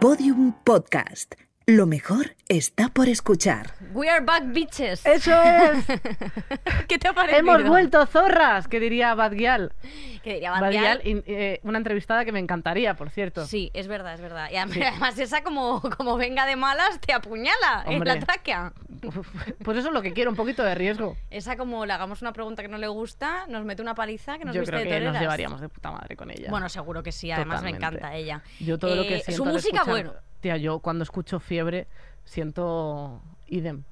Podium Podcast. Lo mejor está por escuchar. We are back, bitches. ¡Eso es! ¿Qué te ha parecido? ¡Hemos vuelto zorras! Que diría Badgial. Que diría Badgial, eh, una entrevistada que me encantaría, por cierto. Sí, es verdad, es verdad. Y además esa como, como venga de malas te apuñala en Hombre. la tráquea. Pues eso es lo que quiero, un poquito de riesgo. Esa como le hagamos una pregunta que no le gusta, nos mete una paliza que nos Yo viste creo de nos llevaríamos de puta madre con ella. Bueno, seguro que sí, además me encanta ella. yo todo lo que Eh, siento Su música, escuchar- bueno. Tía, yo cuando escucho fiebre siento idem.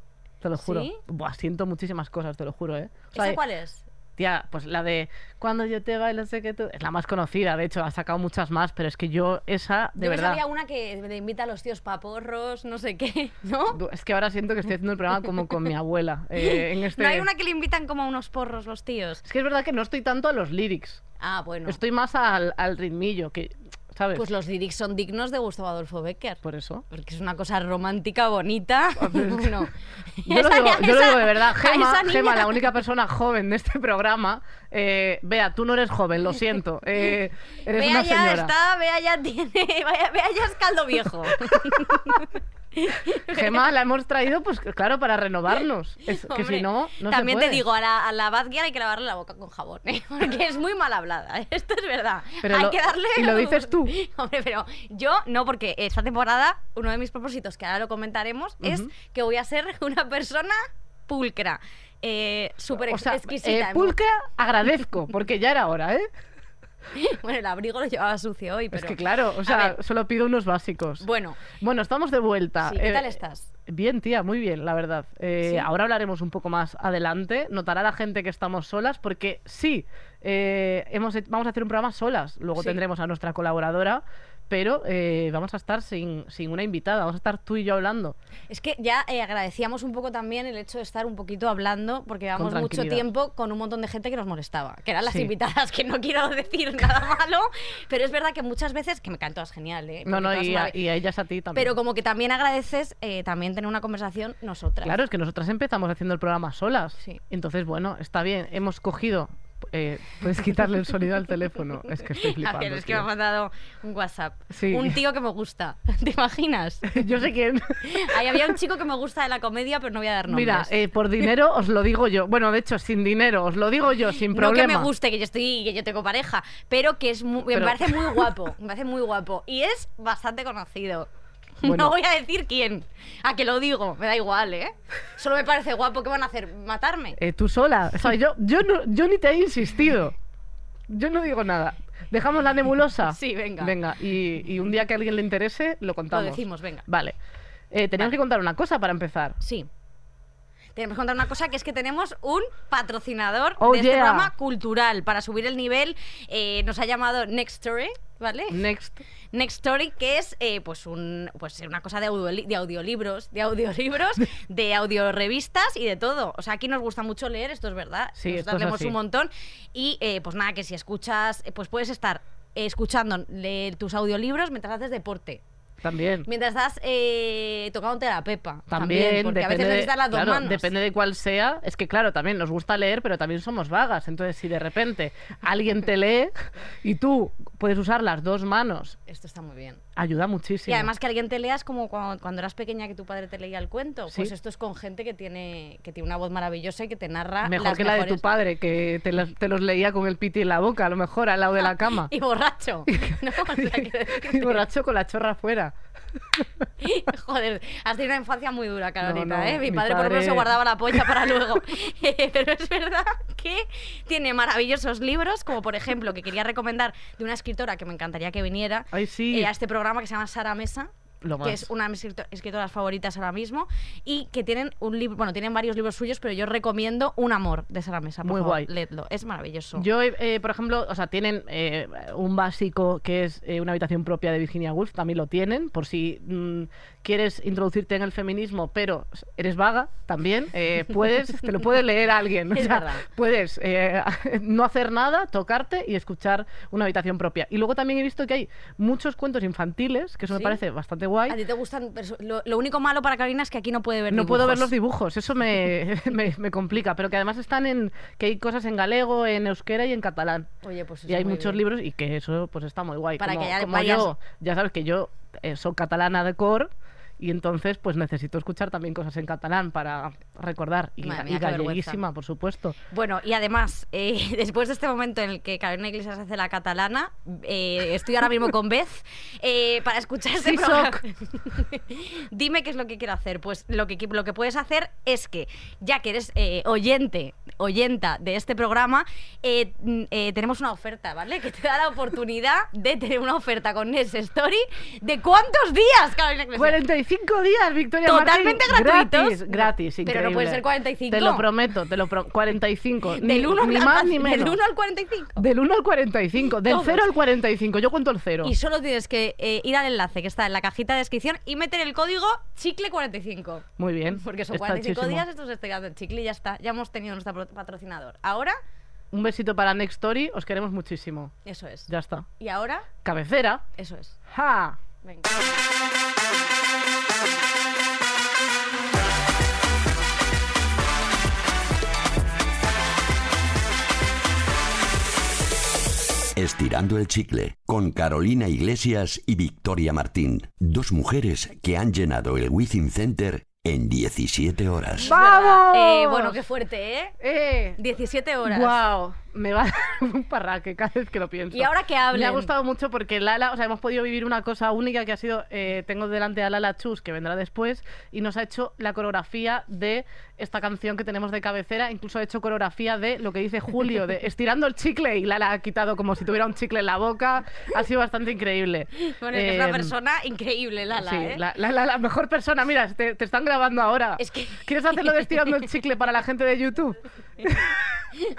Te lo juro. ¿Sí? Buah, siento muchísimas cosas, te lo juro, ¿eh? O sea, ¿Esa cuál es? Tía, pues la de Cuando yo te bailo sé que tú... Es la más conocida, de hecho, ha sacado muchas más, pero es que yo esa, de Yo me verdad... sabía una que le invita a los tíos paporros, no sé qué, ¿no? Es que ahora siento que estoy haciendo el programa como con mi abuela. eh, en este... No hay una que le invitan como a unos porros los tíos. Es que es verdad que no estoy tanto a los lyrics. Ah, bueno. Estoy más al, al ritmillo, que, ¿sabes? Pues los lyrics son dignos de Gustavo Adolfo Becker. Por eso. Porque es una cosa romántica, bonita. bueno, Yo lo, digo, yo lo digo de verdad. Gema, Gema, la única persona joven de este programa. Eh, Vea, tú no eres joven, lo siento. Eh, eres Vea una ya señora. está, vea ya tiene, vea ya es caldo viejo. Gema la hemos traído, pues claro, para renovarnos. Es que Hombre, si no, no También se te puede. digo, a la, a la hay que lavarle la boca con jabón, ¿eh? porque es muy mal hablada, ¿eh? esto es verdad. Pero hay lo- que darle... ¿y lo dices tú? Hombre, pero yo no, porque esta temporada uno de mis propósitos, que ahora lo comentaremos, es que voy a ser una persona pulcra, eh, súper O sea, exquisita. eh, agradezco, porque ya era hora, ¿eh? Bueno, el abrigo lo llevaba sucio hoy, pero... Es que claro, o sea, solo pido unos básicos. bueno, Bueno, estamos de vuelta. sí, ¿qué Eh, tal estás? Bien, tía, muy bien, la verdad. Eh, ¿Sí? Ahora hablaremos un poco más adelante. Notará la gente que estamos solas, porque sí, eh, hemos, he- vamos a hacer un programa solas. Luego Sí. tendremos a nuestra colaboradora, pero eh, vamos a estar sin, sin una invitada. Vamos a estar tú y yo hablando. Es que ya eh, agradecíamos un poco también el hecho de estar un poquito hablando, porque llevamos mucho tiempo con un montón de gente que nos molestaba, que eran las Sí. invitadas, que no quiero decir nada malo, pero es verdad que muchas veces, que me caen todas genial, ¿eh? No, no, y a, y a ellas a ti también. Pero como que también agradeces eh, también tener una conversación nosotras. Claro, es que nosotras empezamos haciendo el programa solas. Sí. Entonces, bueno, está bien. Hemos cogido. Eh, Puedes quitarle el sonido al teléfono. Es que estoy flipando. es que me ha mandado un WhatsApp. Sí. Un tío que me gusta. ¿Te imaginas? Yo sé quién. Ahí había un chico que me gusta de la comedia, pero no voy a dar nombres. Mira, eh, por dinero os lo digo yo. Bueno, de hecho, sin dinero os lo digo yo, sin No problema. que me guste, que yo estoy, que yo tengo pareja, pero que es mu- que Pero- me parece muy guapo, me parece muy guapo y es bastante conocido. Bueno. No voy a decir quién, a que lo digo, me da igual, ¿eh? Solo me parece guapo, ¿qué van a hacer? ¿Matarme? Eh, tú sola. O sea, yo, yo, no, yo ni te he insistido. Yo no digo nada. ¿Dejamos la nebulosa? Sí, venga. Venga, y, y un día que a alguien le interese, lo Lo contamos. decimos, venga. Vale. Eh, teníamos Vale. que contar una cosa para empezar. Sí. Tenemos que contar una cosa que es que tenemos un patrocinador Oh, de este yeah. programa cultural para subir el nivel. eh, nos ha llamado Next Story, ¿vale? Next. Next Story, que es eh, pues un pues una cosa de, audioli- de audiolibros, de audiolibros, de audiorevistas y de todo. O sea, aquí nos gusta mucho leer, esto es verdad. Sí, Nosotras esto es un montón. Y eh, pues nada, que si escuchas, pues puedes estar escuchando le- tus audiolibros mientras haces deporte. También. Mientras estás eh, tocándote la pepa. También, porque a depende, veces necesitas las dos claro, manos. depende de cuál sea. Es que, claro, también nos gusta leer, pero también somos vagas. Entonces, si de repente alguien te lee y tú puedes usar las dos manos, Esto está muy bien. Ayuda muchísimo. Y además que alguien te leas como cuando, cuando eras pequeña que tu padre te leía el cuento. Pues Sí. esto es con gente que tiene, que tiene una voz maravillosa y que te narra Mejor las que la de tu mejores- padre, que te los, te los leía con el piti en la boca, a lo mejor al lado de la cama. Y borracho. ¿no? O sea, decirte- y borracho con la chorra afuera. Joder, has tenido una infancia muy dura, Carolina, No, no, ¿eh? Mi, mi padre, por ejemplo, se padre- guardaba la polla para luego. Pero es verdad que tiene maravillosos libros, como por ejemplo, que quería recomendar de una escritora que me encantaría que viniera Ay, sí. eh, a este programa que se llama Sara Mesa. Lo que es una de mis escrito- escritoras favoritas ahora mismo y que tienen un libro, bueno, tienen varios libros suyos, pero yo recomiendo Un amor de Sara Mesa, por Muy favor, guay. leedlo, es maravilloso. Yo, eh, por ejemplo, o sea, tienen eh, un básico que es eh, una habitación propia de Virginia Woolf, también lo tienen, por si mm, quieres introducirte en el feminismo, pero eres vaga, también eh, puedes, te lo puede leer alguien. o sea, puedes eh, no hacer nada, tocarte y escuchar una habitación propia. Y luego también he visto que hay muchos cuentos infantiles, que eso ¿Sí? me parece bastante guay. A ti te gustan, lo, lo único malo para Carolina es que aquí no puede ver No puedo ver dibujos. los dibujos, eso me, me, me complica, pero que además están en, que hay cosas en galego, en euskera y en catalán. Oye, pues Y hay muchos bien. libros y que eso pues está muy guay. Para como, que haya como varias- yo, ya sabes que yo eh, soy catalana de cor y entonces pues necesito escuchar también cosas en catalán para recordar. Y, y mía, vergüenza. galleguísima, por supuesto. Bueno, y además, eh, después de este momento en el que Carolina Iglesias hace la catalana, eh, estoy ahora mismo con Beth eh, para escuchar este Sí, programa. Dime qué es lo que quiero hacer. Pues lo que, lo que puedes hacer es que, ya que eres eh, oyente, oyenta de este programa, eh, mm, eh, tenemos una oferta, ¿vale? Que te da la oportunidad de tener una oferta con Ness Story de cuántos días, Carolina Iglesias. 45 días, Victoria Totalmente Martín. gratuitos. Gratis, gratis, Pero no increíble. puede ser 45. Te lo prometo, te lo pro 45. ni, Del 1 ni más ni menos. Del 1 al 45. Del 1 al 45, del Todos. 0 al 45, yo cuento el 0. Y solo tienes que eh, ir al enlace que está en la cajita de descripción y meter el código chicle45. Muy bien. Porque son está 45 chísimo. días, estos estoy dando el chicle y ya está. Ya hemos tenido nuestro patrocinador. Ahora, Un besito para Next Story, os queremos muchísimo. eso es. Ya está. Y ahora, Cabecera. eso es. ¡Ja! Venga. Estirando el chicle con Carolina Iglesias y Victoria Martín, dos mujeres que han llenado el Within Center en 17 horas. ¡Vamos! Eh, bueno, qué fuerte, ¿eh? ¡Eh! 17 horas. ¡Wow! Me va a dar un parraque cada vez que lo pienso. Y ahora que hablen. Me ha gustado mucho porque Lala, o sea, hemos podido vivir una cosa única que ha sido, eh, tengo delante a Lala Chus, que vendrá después, y nos ha hecho la coreografía de esta canción que tenemos de cabecera, incluso ha hecho coreografía de lo que dice Julio, de estirando el chicle, y Lala ha quitado como si tuviera un chicle en la boca, ha sido bastante increíble. Bueno, es una Eh, persona increíble, Lala, sí, ¿eh? la, la- la- la mejor persona, mira, te, te están grabando ahora. Es que- ¿Quieres hacerlo de estirando el chicle para la gente de YouTube?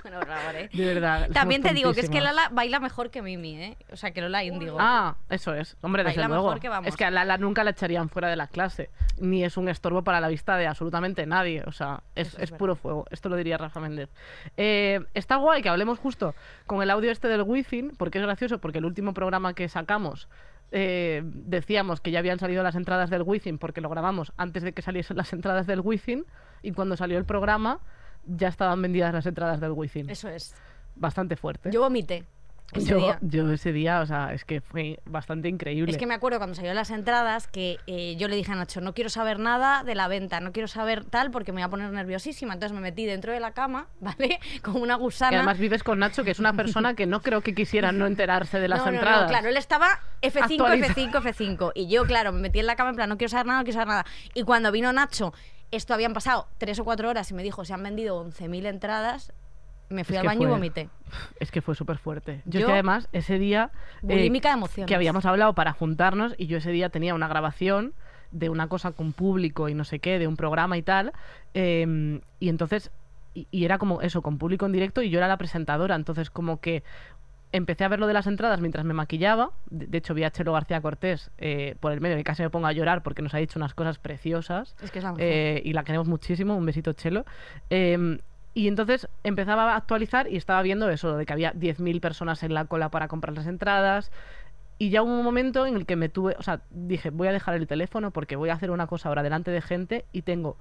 Bueno, por favor, ¿eh? Verdad. También te digo que es que. Lala baila mejor que Mimi, ¿eh? O sea, que Lola Índigo. Ah, eso es. Hombre, desde Baila luego. mejor que vamos. Es que a Lala nunca la echarían fuera de la clase. Ni es un estorbo para la vista de absolutamente nadie. O sea, es, es es puro fuego. Esto lo diría Rafa Méndez. Eh, está guay que hablemos justo con el audio este del Wizzing, porque es gracioso, porque el último programa que sacamos. eh, decíamos que ya habían salido las entradas del Wizzing porque lo grabamos antes de que saliesen las entradas del Wizzing y cuando salió el programa ya estaban vendidas las entradas del Wizzing. Eso es. Bastante fuerte. Yo vomité. ese yo, día. yo ese día, o sea, es que fue bastante increíble. Es que me acuerdo cuando salieron las entradas que eh, yo le dije a Nacho, no quiero saber nada de la venta, no quiero saber tal porque me voy a poner nerviosísima. Entonces me metí dentro de la cama, ¿vale? Como una gusana. además vives con Nacho, que es una persona que no creo que quisiera no enterarse de las no, no, entradas. No, claro, él estaba F5, Actualiza. F5, F5. Y yo, claro, me metí en la cama en plan, no quiero saber nada, no quiero saber nada. Y cuando vino Nacho, esto habían pasado tres o cuatro horas y me dijo, se han vendido 11.000 entradas, me fui Es al baño y vomité. Es que fue súper fuerte. Yo, es Yo- que además ese día... eh, de que habíamos hablado para juntarnos y yo ese día tenía una grabación de una cosa con público y no sé qué, de un programa y tal. eh, y entonces... Y, y era como eso, con público en directo y yo era la presentadora. Entonces como que empecé a ver lo de las entradas mientras me maquillaba. De, hecho vi a Chelo García Cortés eh, por el medio y casi me pongo a llorar porque nos ha dicho unas cosas preciosas. Es que es la mejor. Eh, y la queremos muchísimo, un besito Chelo. Eh, y entonces empezaba a actualizar y estaba viendo eso, de que había 10.000 personas en la cola para comprar las entradas. Y ya hubo un momento en el que me tuve, o sea, dije, voy a dejar el teléfono porque voy a hacer una cosa ahora delante de gente y tengo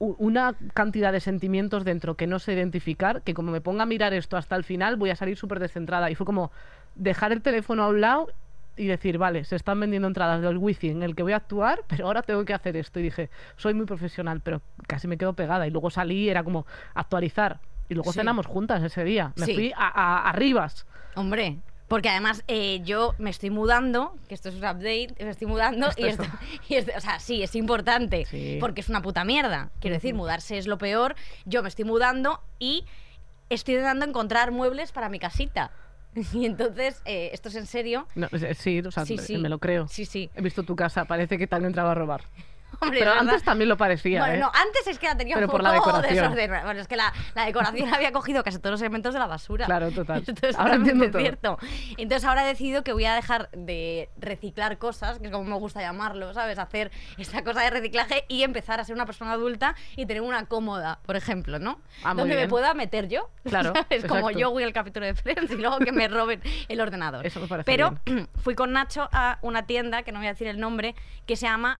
una cantidad de sentimientos dentro que no sé identificar, que como me ponga a mirar esto hasta el final voy a salir súper descentrada. Y fue como dejar el teléfono a un lado y decir, vale, se están vendiendo entradas del wifi en el que voy a actuar, pero ahora tengo que hacer esto. Y dije, soy muy profesional, pero casi me quedo pegada. Y luego salí, era como actualizar. Y luego Sí. cenamos juntas ese día. Me Sí. fui a, a, a Rivas. Hombre, porque además eh, yo me estoy mudando, que esto es un update, me estoy mudando Esto y, es- esto, y esto- o sea, sí, es importante, Sí. porque es una puta mierda. Quiero decir, mudarse es lo peor. Yo me estoy mudando y estoy intentando encontrar muebles para mi casita. Y entonces, eh, esto es en serio. No, es- sí, o sea, Sí, me- sí. me lo creo. Sí, sí. He visto tu casa, parece que te han entrado a robar. Hombre, Pero verdad. antes también lo parecía, Bueno, ¿eh? no, antes es que la tenía Pero un por poco la decoración. desordenada. Bueno, es que la, la decoración había cogido casi todos los elementos de la basura. Claro, total. Esto es Ahora entiendo todo. cierto. Entonces ahora he decidido que voy a dejar de reciclar cosas, que es como me gusta llamarlo, ¿sabes? Hacer esta cosa de reciclaje y empezar a ser una persona adulta y tener una cómoda, por ejemplo, ¿no? Ah, Donde me pueda meter yo. Claro, Es como yo voy al capítulo de Friends y luego que me roben el ordenador. Eso me parece Pero fui con Nacho a una tienda, que no voy a decir el nombre, que se llama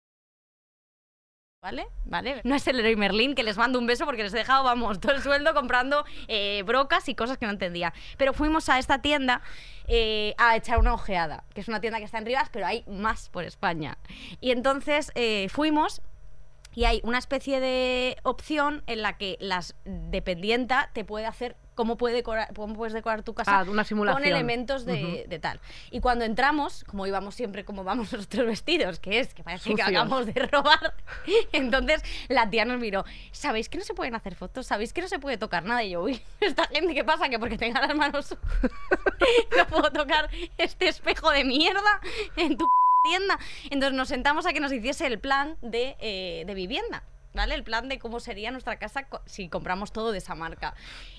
¿Vale? ¿Vale? No es el Leroy Merlin, que les mando un beso porque les he dejado, vamos, todo el sueldo comprando eh, brocas y cosas que no entendía. Pero fuimos a esta tienda eh, a echar una ojeada, que es una tienda que está en Rivas, pero hay más por España. Y entonces eh, fuimos y hay una especie de opción en la que las dependienta te puede hacer cómo, puede decorar, cómo puedes decorar tu casa Ah, una simulación. con elementos de, de tal. Y cuando entramos, como íbamos siempre como vamos nuestros vestidos, que es que parece que acabamos de robar, entonces la tía nos miró, ¿sabéis que no se pueden hacer fotos? ¿Sabéis que no se puede tocar nada? Y yo, uy, esta gente, ¿qué pasa? Que porque tenga las manos no puedo tocar este espejo de mierda en tu tienda. Entonces nos sentamos a que nos hiciese el plan de, eh, de vivienda. ¿Vale? El plan de cómo sería nuestra casa co- si compramos todo de esa marca.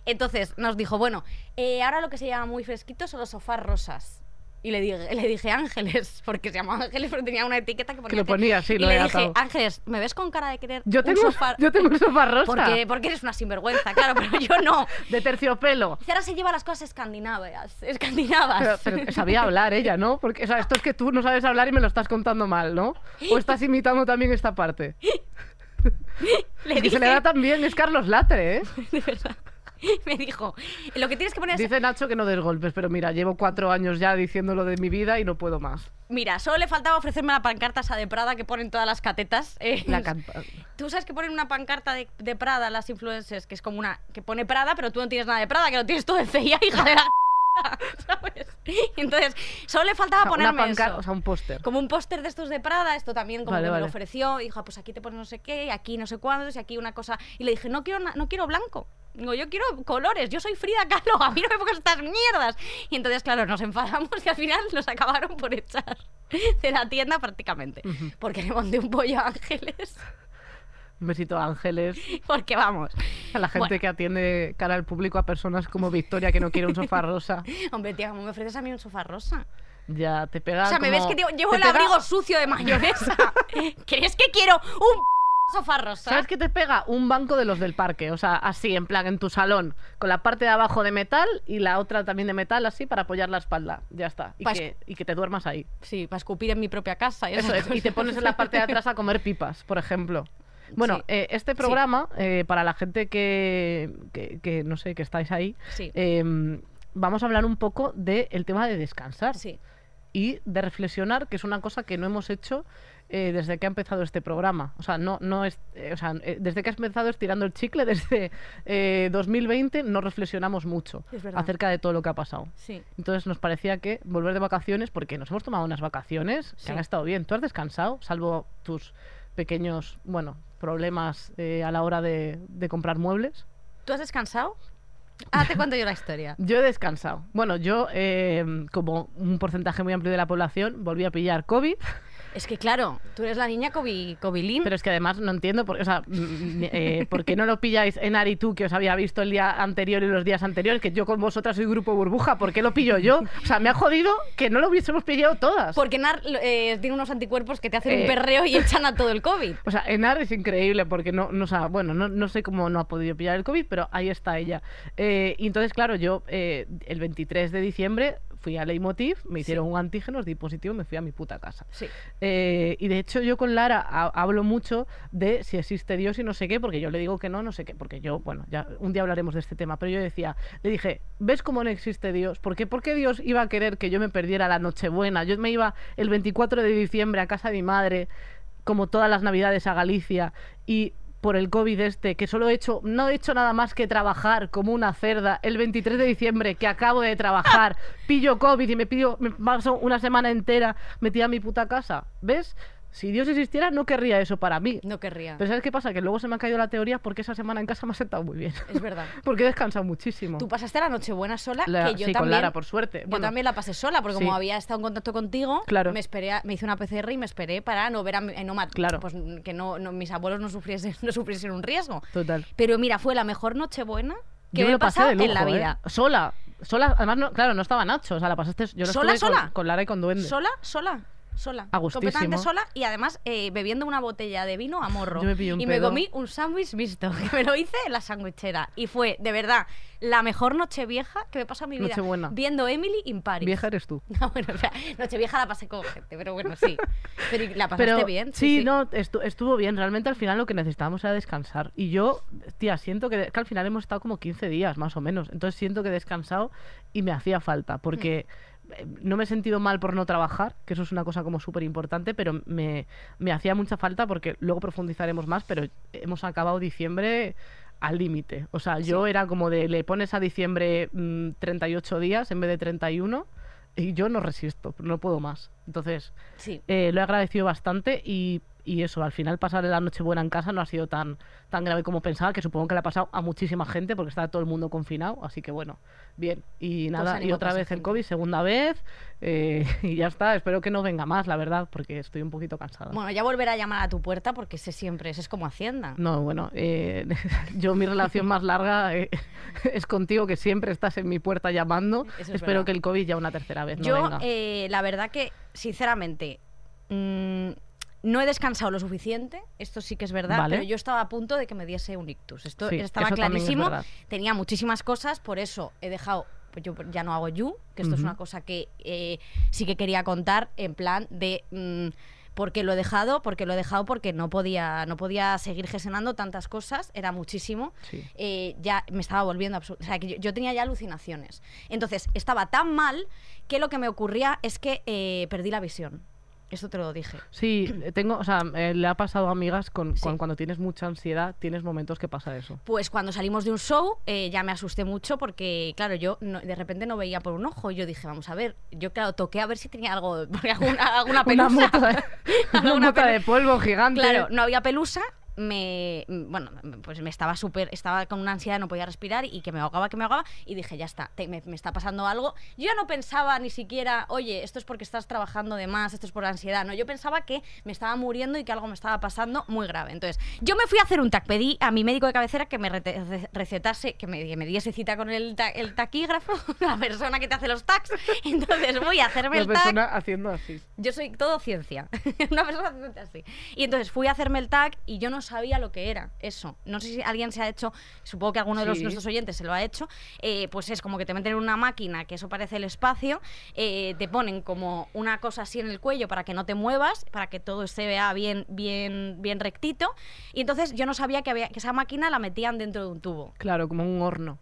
Entonces nos dijo, bueno, eh, ahora lo que se llama muy fresquito son los sofás rosas. Y le dije, le dije Ángeles, porque se llamaba Ángeles, pero tenía una etiqueta que ponía. lo ponía, sí, Y lo le he dije, atado. Ángeles, ¿me ves con cara de querer Yo un tengo, sofá? yo tengo un sofá rosa. Porque, porque eres una sinvergüenza, claro, pero yo no. De terciopelo. Dice, ahora se lleva las cosas escandinavas. Escandinavas. Pero, pero sabía hablar ella, ¿no? Porque o sea, esto es que tú no sabes hablar y me lo estás contando mal, ¿no? O estás imitando también esta parte. Le Que dije, se le da también es Carlos Latre, ¿eh? de verdad. Me dijo, lo que tienes que poner es... Dice Nacho que no des golpes, pero mira, llevo cuatro años ya diciéndolo de mi vida y no puedo más. Mira, solo le faltaba ofrecerme la pancarta esa de Prada que ponen todas las catetas. eh, La canta- Tú sabes que ponen una pancarta de, de Prada las influencers, que es como una... que pone Prada, pero tú no tienes nada de Prada, que lo tienes todo de CIA, hija de la... ¿Sabes? Y entonces, solo le faltaba una ponerme pancarta, eso. o sea, un póster. Como un póster de estos de Prada, esto también como Vale, que me vale. lo ofreció, y dijo, "Ah, pues aquí te pones no sé qué, y aquí no sé cuántos, y aquí una cosa. Y le dije, no quiero, no quiero blanco. Digo, yo quiero colores, yo soy Frida Kahlo, a mí no me pongas estas mierdas. Y entonces, claro, nos enfadamos y al final nos acabaron por echar de la tienda prácticamente. Porque le monté un pollo a Ángeles. Un besito a Ángeles, Porque vamos. a la gente Bueno. que atiende cara al público, a personas como Victoria que no quiere un sofá rosa. Hombre, tía, ¿cómo me ofreces a mí un sofá rosa? Ya te pega O sea, me como- ves que te- llevo el pega- abrigo sucio de mayonesa. ¿Crees que quiero un sofá rosa? ¿Sabes qué te pega? Un banco de los del parque, o sea, así, en plan, en tu salón, con la parte de abajo de metal y la otra también de metal, así, para apoyar la espalda. Ya está. Y, Pas- que, y que te duermas ahí. Sí, para escupir en mi propia casa. y Eso es. Y te pones en la parte de atrás a comer pipas, por ejemplo. Bueno, Sí. eh, este programa, eh, para la gente que, que, que, no sé, que estáis ahí, Sí. eh, vamos a hablar un poco del tema de descansar Sí. y de reflexionar, que es una cosa que no hemos hecho eh, desde que ha empezado este programa. O sea, no, no es, eh, o sea, eh, desde que has empezado estirando el chicle, desde eh, 2020, no reflexionamos mucho acerca de todo lo que ha pasado. Sí. Entonces nos parecía que volver de vacaciones, porque nos hemos tomado unas vacaciones que Sí. han estado bien. ¿Tú has descansado, salvo tus pequeños, bueno, problemas eh, a la hora de, de comprar muebles? ¿Tú has descansado? Ah, te cuento yo la historia. Yo he descansado. Bueno, yo, eh, como un porcentaje muy amplio de la población, volví a pillar COVID. Es que claro, tú eres la niña Kobilín. Pero es que además no entiendo, por, o sea, eh, ¿por qué no lo pilláis en Ari tú, que os había visto el día anterior y los días anteriores? Que yo con vosotras soy grupo burbuja, ¿por qué lo pillo yo? O sea, me ha jodido que no lo hubiésemos pillado todas. Porque Nar eh, tiene unos anticuerpos que te hacen Eh. un perreo y echan a todo el COVID. O sea, Enar es increíble porque no, no, o sea, bueno, no, no sé cómo no ha podido pillar el COVID, pero ahí está ella. Eh, y entonces, claro, yo eh, el 23 de diciembre fui a Leitmotiv, me hicieron un antígeno, di positivo y me fui a mi puta casa. Sí. Eh, y de hecho yo con Lara ha- hablo mucho de si existe Dios y no sé qué, porque yo le digo que no, no sé qué, porque yo, bueno, ya un día hablaremos de este tema, pero yo decía, le dije, ¿ves cómo no existe Dios? ¿Por qué, ¿Por qué Dios iba a querer que yo me perdiera la Nochebuena? Yo me iba el 24 de diciembre a casa de mi madre, como todas las navidades a Galicia, y por el COVID este, que solo he hecho, no he hecho nada más que trabajar como una cerda el 23 de diciembre, que acabo de trabajar, pillo COVID y me pido, me paso una semana entera metida en mi puta casa. ¿Ves? Si Dios existiera, no querría eso para mí. No querría. Pero ¿sabes qué pasa? Que luego se me ha caído la teoría porque esa semana en casa me ha sentado muy bien. Es verdad. porque he descansado muchísimo. Tú pasaste la Nochebuena sola, La- que yo sí, también. con Lara, por suerte. Yo Bueno, también la pasé sola, porque sí. como había estado en contacto contigo, Claro. me esperé, a- me hice una PCR y me esperé para no ver a mi- eh, no Claro. pues que no, no- mis abuelos no sufriesen, no sufriesen un riesgo. Total. Pero mira, fue la mejor Nochebuena que Yo me he pasado lujo, en la ¿eh? vida. Sola. Sola. Además, no, claro, no estaba Nacho. O sea, la pasaste. Yo la ¿Sola, estuve con- sola? Con, Lara y con Duende. ¿Sola? ¿Sola? Sola. A completamente sola y además eh, bebiendo una botella de vino a morro. Yo me pillé un y me pedo. comí un sándwich mixto, que me lo hice en la sandwichera. Y fue, de verdad, la mejor noche vieja que me pasa en mi vida. Nochebuena. Viendo Emily in Paris. Vieja eres tú. No, bueno, o sea, Nochevieja la pasé con gente, pero bueno, sí. Pero ¿y ¿la pasaste Pero bien? sí, no, estu- estuvo bien. Realmente al final lo que necesitábamos era descansar. Y yo, tía, siento que, que al final hemos estado como 15 días más o menos. Entonces siento que he descansado y me hacía falta. Porque eh, no me he sentido mal por no trabajar, que eso es una cosa como súper importante, pero me, me hacía mucha falta porque luego profundizaremos más, pero hemos acabado diciembre al límite. O sea, yo era como de, le pones a diciembre mm, 38 días en vez de 31 y yo no resisto, no puedo más. Entonces, Sí. eh, lo he agradecido bastante y, y eso, al final pasar la noche buena en casa no ha sido tan, tan grave como pensaba, que supongo que le ha pasado a muchísima gente porque está todo el mundo confinado, así que bueno, bien. Y nada, y otra vez el gente. COVID, segunda vez, eh, y ya está, espero que no venga más, la verdad, porque estoy un poquito cansada. Bueno, ya volverá a llamar a tu puerta porque ese siempre, ese es como Hacienda. No, bueno, eh, yo mi relación más larga eh, es contigo, que siempre estás en mi puerta llamando. Es Espero verdad. que el COVID ya una tercera vez no Yo, venga. eh, la verdad que, sinceramente, mm, no he descansado lo suficiente, esto sí que es verdad, Vale. pero yo estaba a punto de que me diese un ictus. Esto Sí, estaba es clarísimo. Tenía muchísimas cosas, por eso he dejado. Pues yo ya no hago You, que esto es una cosa que eh, sí que quería contar en plan de. mm, ¿Por qué lo he dejado? Porque lo he dejado porque no podía, no podía seguir gestionando tantas cosas, era muchísimo. Sí. Eh, ya me estaba volviendo. O sea, que yo, yo tenía ya alucinaciones. Entonces, estaba tan mal que lo que me ocurría es que eh, perdí la visión. Esto te lo dije. Sí, tengo, o sea, eh, le ha pasado a amigas con, Sí. con- cuando tienes mucha ansiedad, tienes momentos que pasa eso. Pues cuando salimos de un show eh, ya me asusté mucho porque, claro, yo no- de repente no veía por un ojo. Y yo dije, vamos a ver, yo claro, toqué a ver si tenía algo, alguna, alguna Una pelusa. mota de, una mota de polvo gigante. Claro, no había pelusa. Me, bueno, pues me estaba súper, estaba con una ansiedad, no podía respirar y que me ahogaba, que me ahogaba. Y dije, ya está, te- me, me está pasando algo. Yo ya no pensaba ni siquiera, oye, esto es porque estás trabajando de más, esto es por la ansiedad. No, yo pensaba que me estaba muriendo y que algo me estaba pasando muy grave. Entonces, yo me fui a hacer un TAC, pedí a mi médico de cabecera que me re- recetase, que me, que me diese cita con el, ta- el taquígrafo, la persona que te hace los TACs. Entonces, voy a hacerme el TAC. persona haciendo así. Yo soy todo ciencia. Una persona totalmente así. Y entonces fui a hacerme el tag y yo no sabía lo que era eso. No sé si alguien se ha hecho, supongo que alguno de los, Sí. nuestros oyentes se lo ha hecho. eh, pues es como que te meten en una máquina, que eso parece el espacio, eh, te ponen como una cosa así en el cuello para que no te muevas, para que todo se vea bien, bien, bien rectito. Y entonces yo no sabía que, había, que esa máquina la metían dentro de un tubo. Claro, como un horno.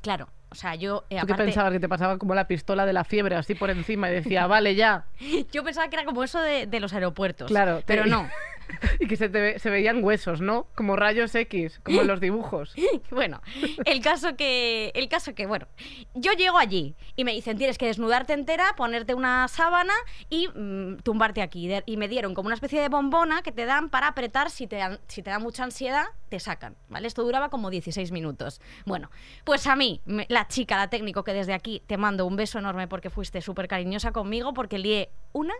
Claro. O sea, yo eh, ¿Tú qué aparte- pensabas? Que te pasaba como la pistola de la fiebre así por encima y decía, vale, ya. yo pensaba que era como eso de, de los aeropuertos. Claro, te- Pero no. y que se, te ve- se veían huesos, ¿no? Como rayos X, como en los dibujos. Bueno, el caso que, el caso que, bueno, yo llego allí y me dicen tienes que desnudarte entera, ponerte una sábana y mm, tumbarte aquí. Y me dieron como una especie de bombona que te dan para apretar si te dan, si te da mucha ansiedad, te sacan, ¿vale? Esto duraba como 16 minutos. Bueno, pues a mí, la chica, la técnico, que desde aquí te mando un beso enorme porque fuiste súper cariñosa conmigo, porque lié una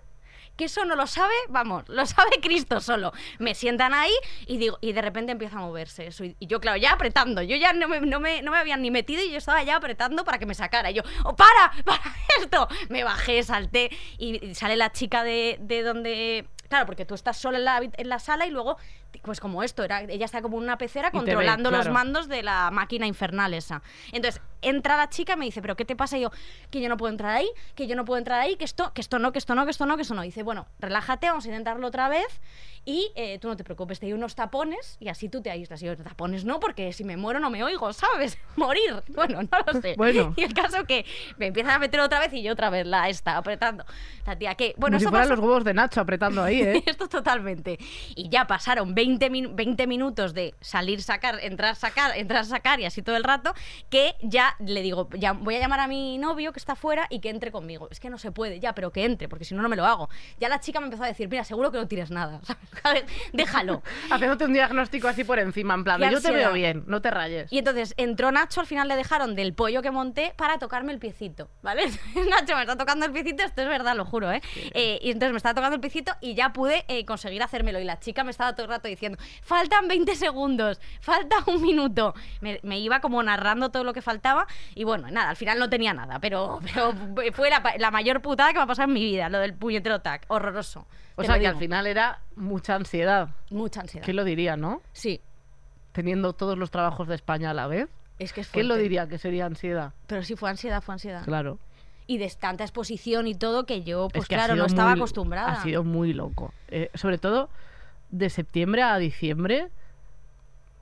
que eso no lo sabe, vamos, lo sabe Cristo solo. Me sientan ahí y digo y de repente empieza a moverse eso. Y, yo, claro, ya apretando. Yo ya no me, no, me, no me habían ni metido y yo estaba ya apretando para que me sacara. Y yo, ¡oh, para! ¡Para esto! Me bajé, salté y, sale la chica de, de donde... Claro, porque tú estás sola en la, en la sala y luego, pues como esto, era, ella está como en una pecera te ve, controlando los claro. mandos de la máquina infernal esa. Entonces, entra la chica y me dice, ¿pero qué te pasa? Y yo, que yo no puedo entrar ahí, que yo no puedo entrar ahí, que esto, que esto no, que esto no, que esto no, que esto no. Y dice, bueno, relájate, vamos a intentarlo otra vez y eh, tú no te preocupes, te doy unos tapones y así tú te aíslas. Y yo, tapones no, porque si me muero no me oigo, ¿sabes? Morir. Bueno, no lo sé. Bueno. Y el caso que me empiezan a meter otra vez y yo otra vez la esta apretando. La tía, que, bueno, Como si fueran pasa- los huevos de Nacho apretando ahí, ¿eh? esto totalmente. Y ya pasaron 20, min- 20 minutos de salir, sacar, entrar, sacar, entrar, sacar y así todo el rato, que ya le digo, ya voy a llamar a mi novio que está fuera y que entre conmigo. Es que no se puede, ya, pero que entre, porque si no, no me lo hago. Ya la chica me empezó a decir, mira, seguro que no tires nada. ¿sabes? Déjalo. Haciéndote un diagnóstico así por encima, en plan, yo te veo bien, no te rayes. Y entonces entró Nacho, al final le dejaron del pollo que monté para tocarme el piecito, ¿vale? Nacho me está tocando el piecito, esto es verdad, lo juro, ¿eh? Eh, y entonces me estaba tocando el piecito y ya pude eh, conseguir hacérmelo. Y la chica me estaba todo el rato diciendo, faltan 20 segundos, falta un minuto. Me, me iba como narrando todo lo que faltaba. Y bueno, nada, al final no tenía nada, pero, pero fue la, mayor putada que me ha pasado en mi vida, lo del puñetero tac. Horroroso. O sea que al final era mucha ansiedad. Mucha ansiedad. ¿Quién lo diría, no? Sí, Teniendo todos los trabajos de España a la vez. es que es ¿Quién lo diría que sería ansiedad? Pero sí fue ansiedad, fue ansiedad. Claro. Y de tanta exposición y todo que yo, pues Es que ha claro, no estaba muy- acostumbrada. Ha sido muy loco. Eh, sobre todo de septiembre a diciembre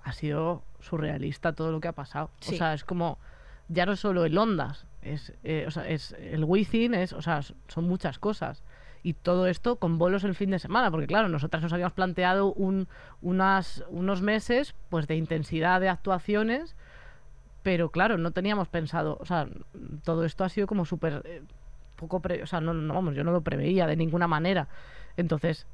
ha sido surrealista todo lo que ha pasado. Sí. O sea, es como ya no solo el Ondas, es, eh, o sea, es el Wizzing, es, o sea, son muchas cosas. Y todo esto con bolos el fin de semana, porque claro, nosotras nos habíamos planteado un, unas, unos meses pues de intensidad de actuaciones, pero claro, no teníamos pensado, o sea, todo esto ha sido como súper eh, poco, pre- o sea, no, no, vamos, yo no lo preveía de ninguna manera. Entonces,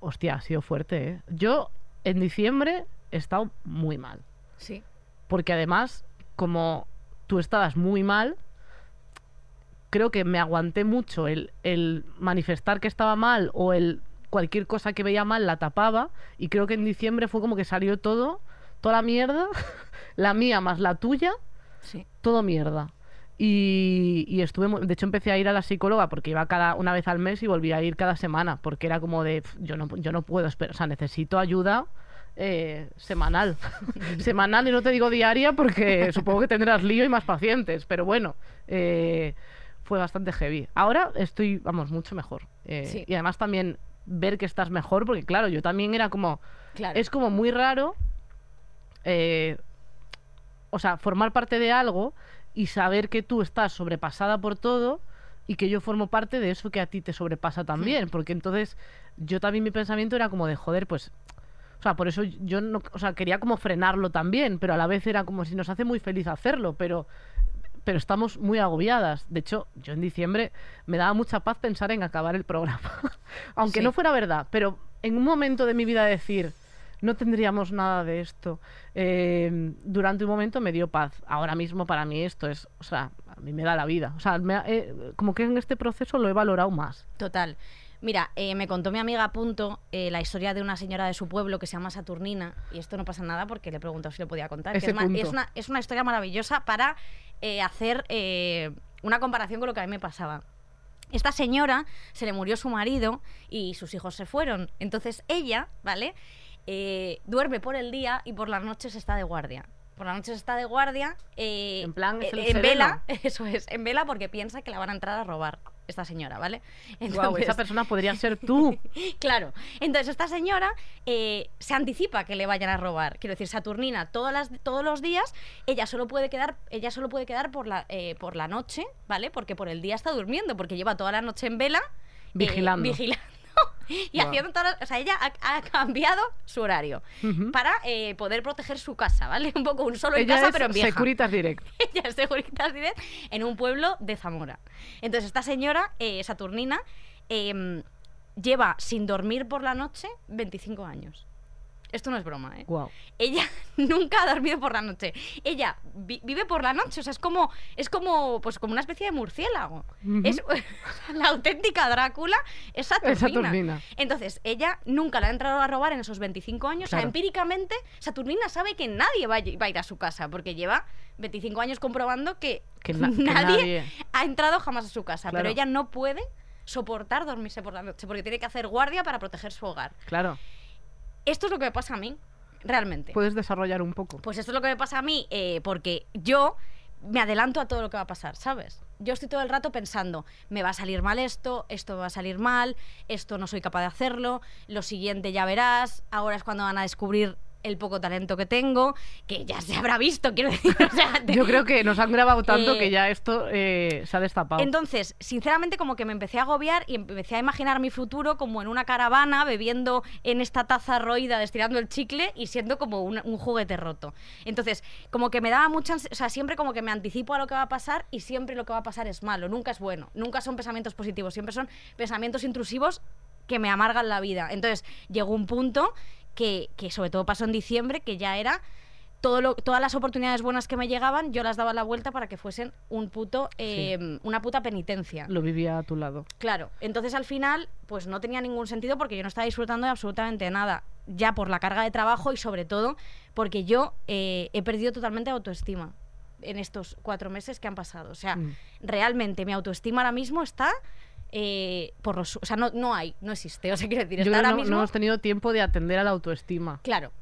hostia, ha sido fuerte, ¿eh? Yo en diciembre he estado muy mal, Sí. porque además, como tú estabas muy mal, creo que me aguanté mucho el, el manifestar que estaba mal o el cualquier cosa que veía mal la tapaba y creo que en diciembre fue como que salió todo, toda la mierda, la mía más la tuya, Sí. todo mierda. Y, y estuve, de hecho empecé a ir a la psicóloga porque iba cada una vez al mes y volvía a ir cada semana porque era como de, "Pf, yo no, yo no puedo esperar, o sea, necesito ayuda eh, semanal. semanal y no te digo diaria porque supongo que tendrás lío y más pacientes, pero bueno, eh, fue bastante heavy. Ahora estoy, vamos, mucho mejor. Eh, Sí. Y además también ver que estás mejor porque claro, yo también era como, Claro. es como muy raro, o sea, formar parte de algo y saber que tú estás sobrepasada por todo y que yo formo parte de eso que a ti te sobrepasa también, porque entonces yo también mi pensamiento era como de joder, pues o sea, por eso yo no, o sea, quería como frenarlo también, pero a la vez era como si nos hace muy feliz hacerlo, pero pero estamos muy agobiadas. De hecho, yo en diciembre me daba mucha paz pensar en acabar el programa. Aunque Sí. no fuera verdad, pero en un momento de mi vida decir, no tendríamos nada de esto, eh, durante un momento me dio paz. Ahora mismo para mí esto es, o sea, a mí me da la vida. O sea, me ha- eh, como que en este proceso lo he valorado más. Total. Mira, eh, me contó mi amiga Punto eh, la historia de una señora de su pueblo que se llama Saturnina, y esto no pasa nada porque le he preguntado si le podía contar. que es, una, es una historia maravillosa para eh, hacer una comparación con lo que a mí me pasaba. Esta señora se le murió su marido y sus hijos se fueron. Entonces ella, ¿vale? Eh, duerme por el día y por las noches está de guardia. Por las noches está de guardia. eh, En plan, es el en sereno. vela, eso es, en vela porque piensa que la van a entrar a robar esta señora, ¿vale? Entonces- esa persona podría ser tú. Claro. Entonces, esta señora eh, se anticipa que le vayan a robar. Quiero decir, Saturnina, todas las, todos los días, ella solo puede quedar, ella solo puede quedar por la, eh, por la noche, ¿vale? Porque por el día está durmiendo, porque lleva toda la noche en vela. eh, Vigilando. Y haciendo todas las- O sea, ella ha, ha cambiado su horario para eh, poder proteger su casa, ¿vale? Un poco un solo en Ella casa, es pero en vieja. Securitas Direct. Ella es Securitas Direct en un pueblo de Zamora. Entonces, esta señora, eh, Saturnina, em, lleva sin dormir por la noche 25 años. Esto no es broma, ¿eh? Guau. Ella nunca ha dormido por la noche. Ella vi- vive por la noche, o sea, es como, es como, pues como una especie de murciélago. Es la auténtica Drácula, es Saturnina. Es Saturnina. Entonces, ella nunca la ha entrado a robar en esos 25 años. O sea, empíricamente, Saturnina sabe que nadie va a, ir a su casa, porque lleva 25 años comprobando que, Que na- que nadie, nadie. ha entrado jamás a su casa. Claro. Pero ella no puede soportar dormirse por la noche, porque tiene que hacer guardia para proteger su hogar. Claro. Esto es lo que me pasa a mí, realmente. Puedes desarrollar un poco. Pues esto es lo que me pasa a mí, eh, porque yo me adelanto a todo lo que va a pasar, ¿sabes? Yo estoy todo el rato pensando, me va a salir mal esto, esto me va a salir mal, esto no soy capaz de hacerlo, lo siguiente ya verás, ahora es cuando van a descubrir el poco talento que tengo, que ya se habrá visto, quiero decir. O sea, te- Yo creo que nos han grabado tanto Eh, que ya esto eh, se ha destapado. entonces, sinceramente, como que me empecé a agobiar y empecé a imaginar mi futuro como en una caravana, bebiendo en esta taza roída, estirando el chicle y siendo como un, un juguete roto. Entonces, como que me daba mucha. O sea, siempre como que me anticipo a lo que va a pasar y siempre lo que va a pasar es malo, nunca es bueno. Nunca son pensamientos positivos, siempre son pensamientos intrusivos que me amargan la vida. Entonces, llegó un punto que, que sobre todo pasó en diciembre, que ya era todo lo- todas las oportunidades buenas que me llegaban, yo las daba la vuelta para que fuesen un puto, eh, una puta penitencia. Lo vivía a tu lado. Claro, entonces al final, pues no tenía ningún sentido porque yo no estaba disfrutando de absolutamente nada, ya por la carga de trabajo y sobre todo porque yo eh, he perdido totalmente autoestima. en estos cuatro meses que han pasado. O sea, Mm. realmente mi autoestima ahora mismo está eh, por los... O sea, no, no hay, no existe. O sea, quiero decir, Yo está creo que ahora no, mismo... no hemos tenido tiempo de atender a la autoestima. Claro,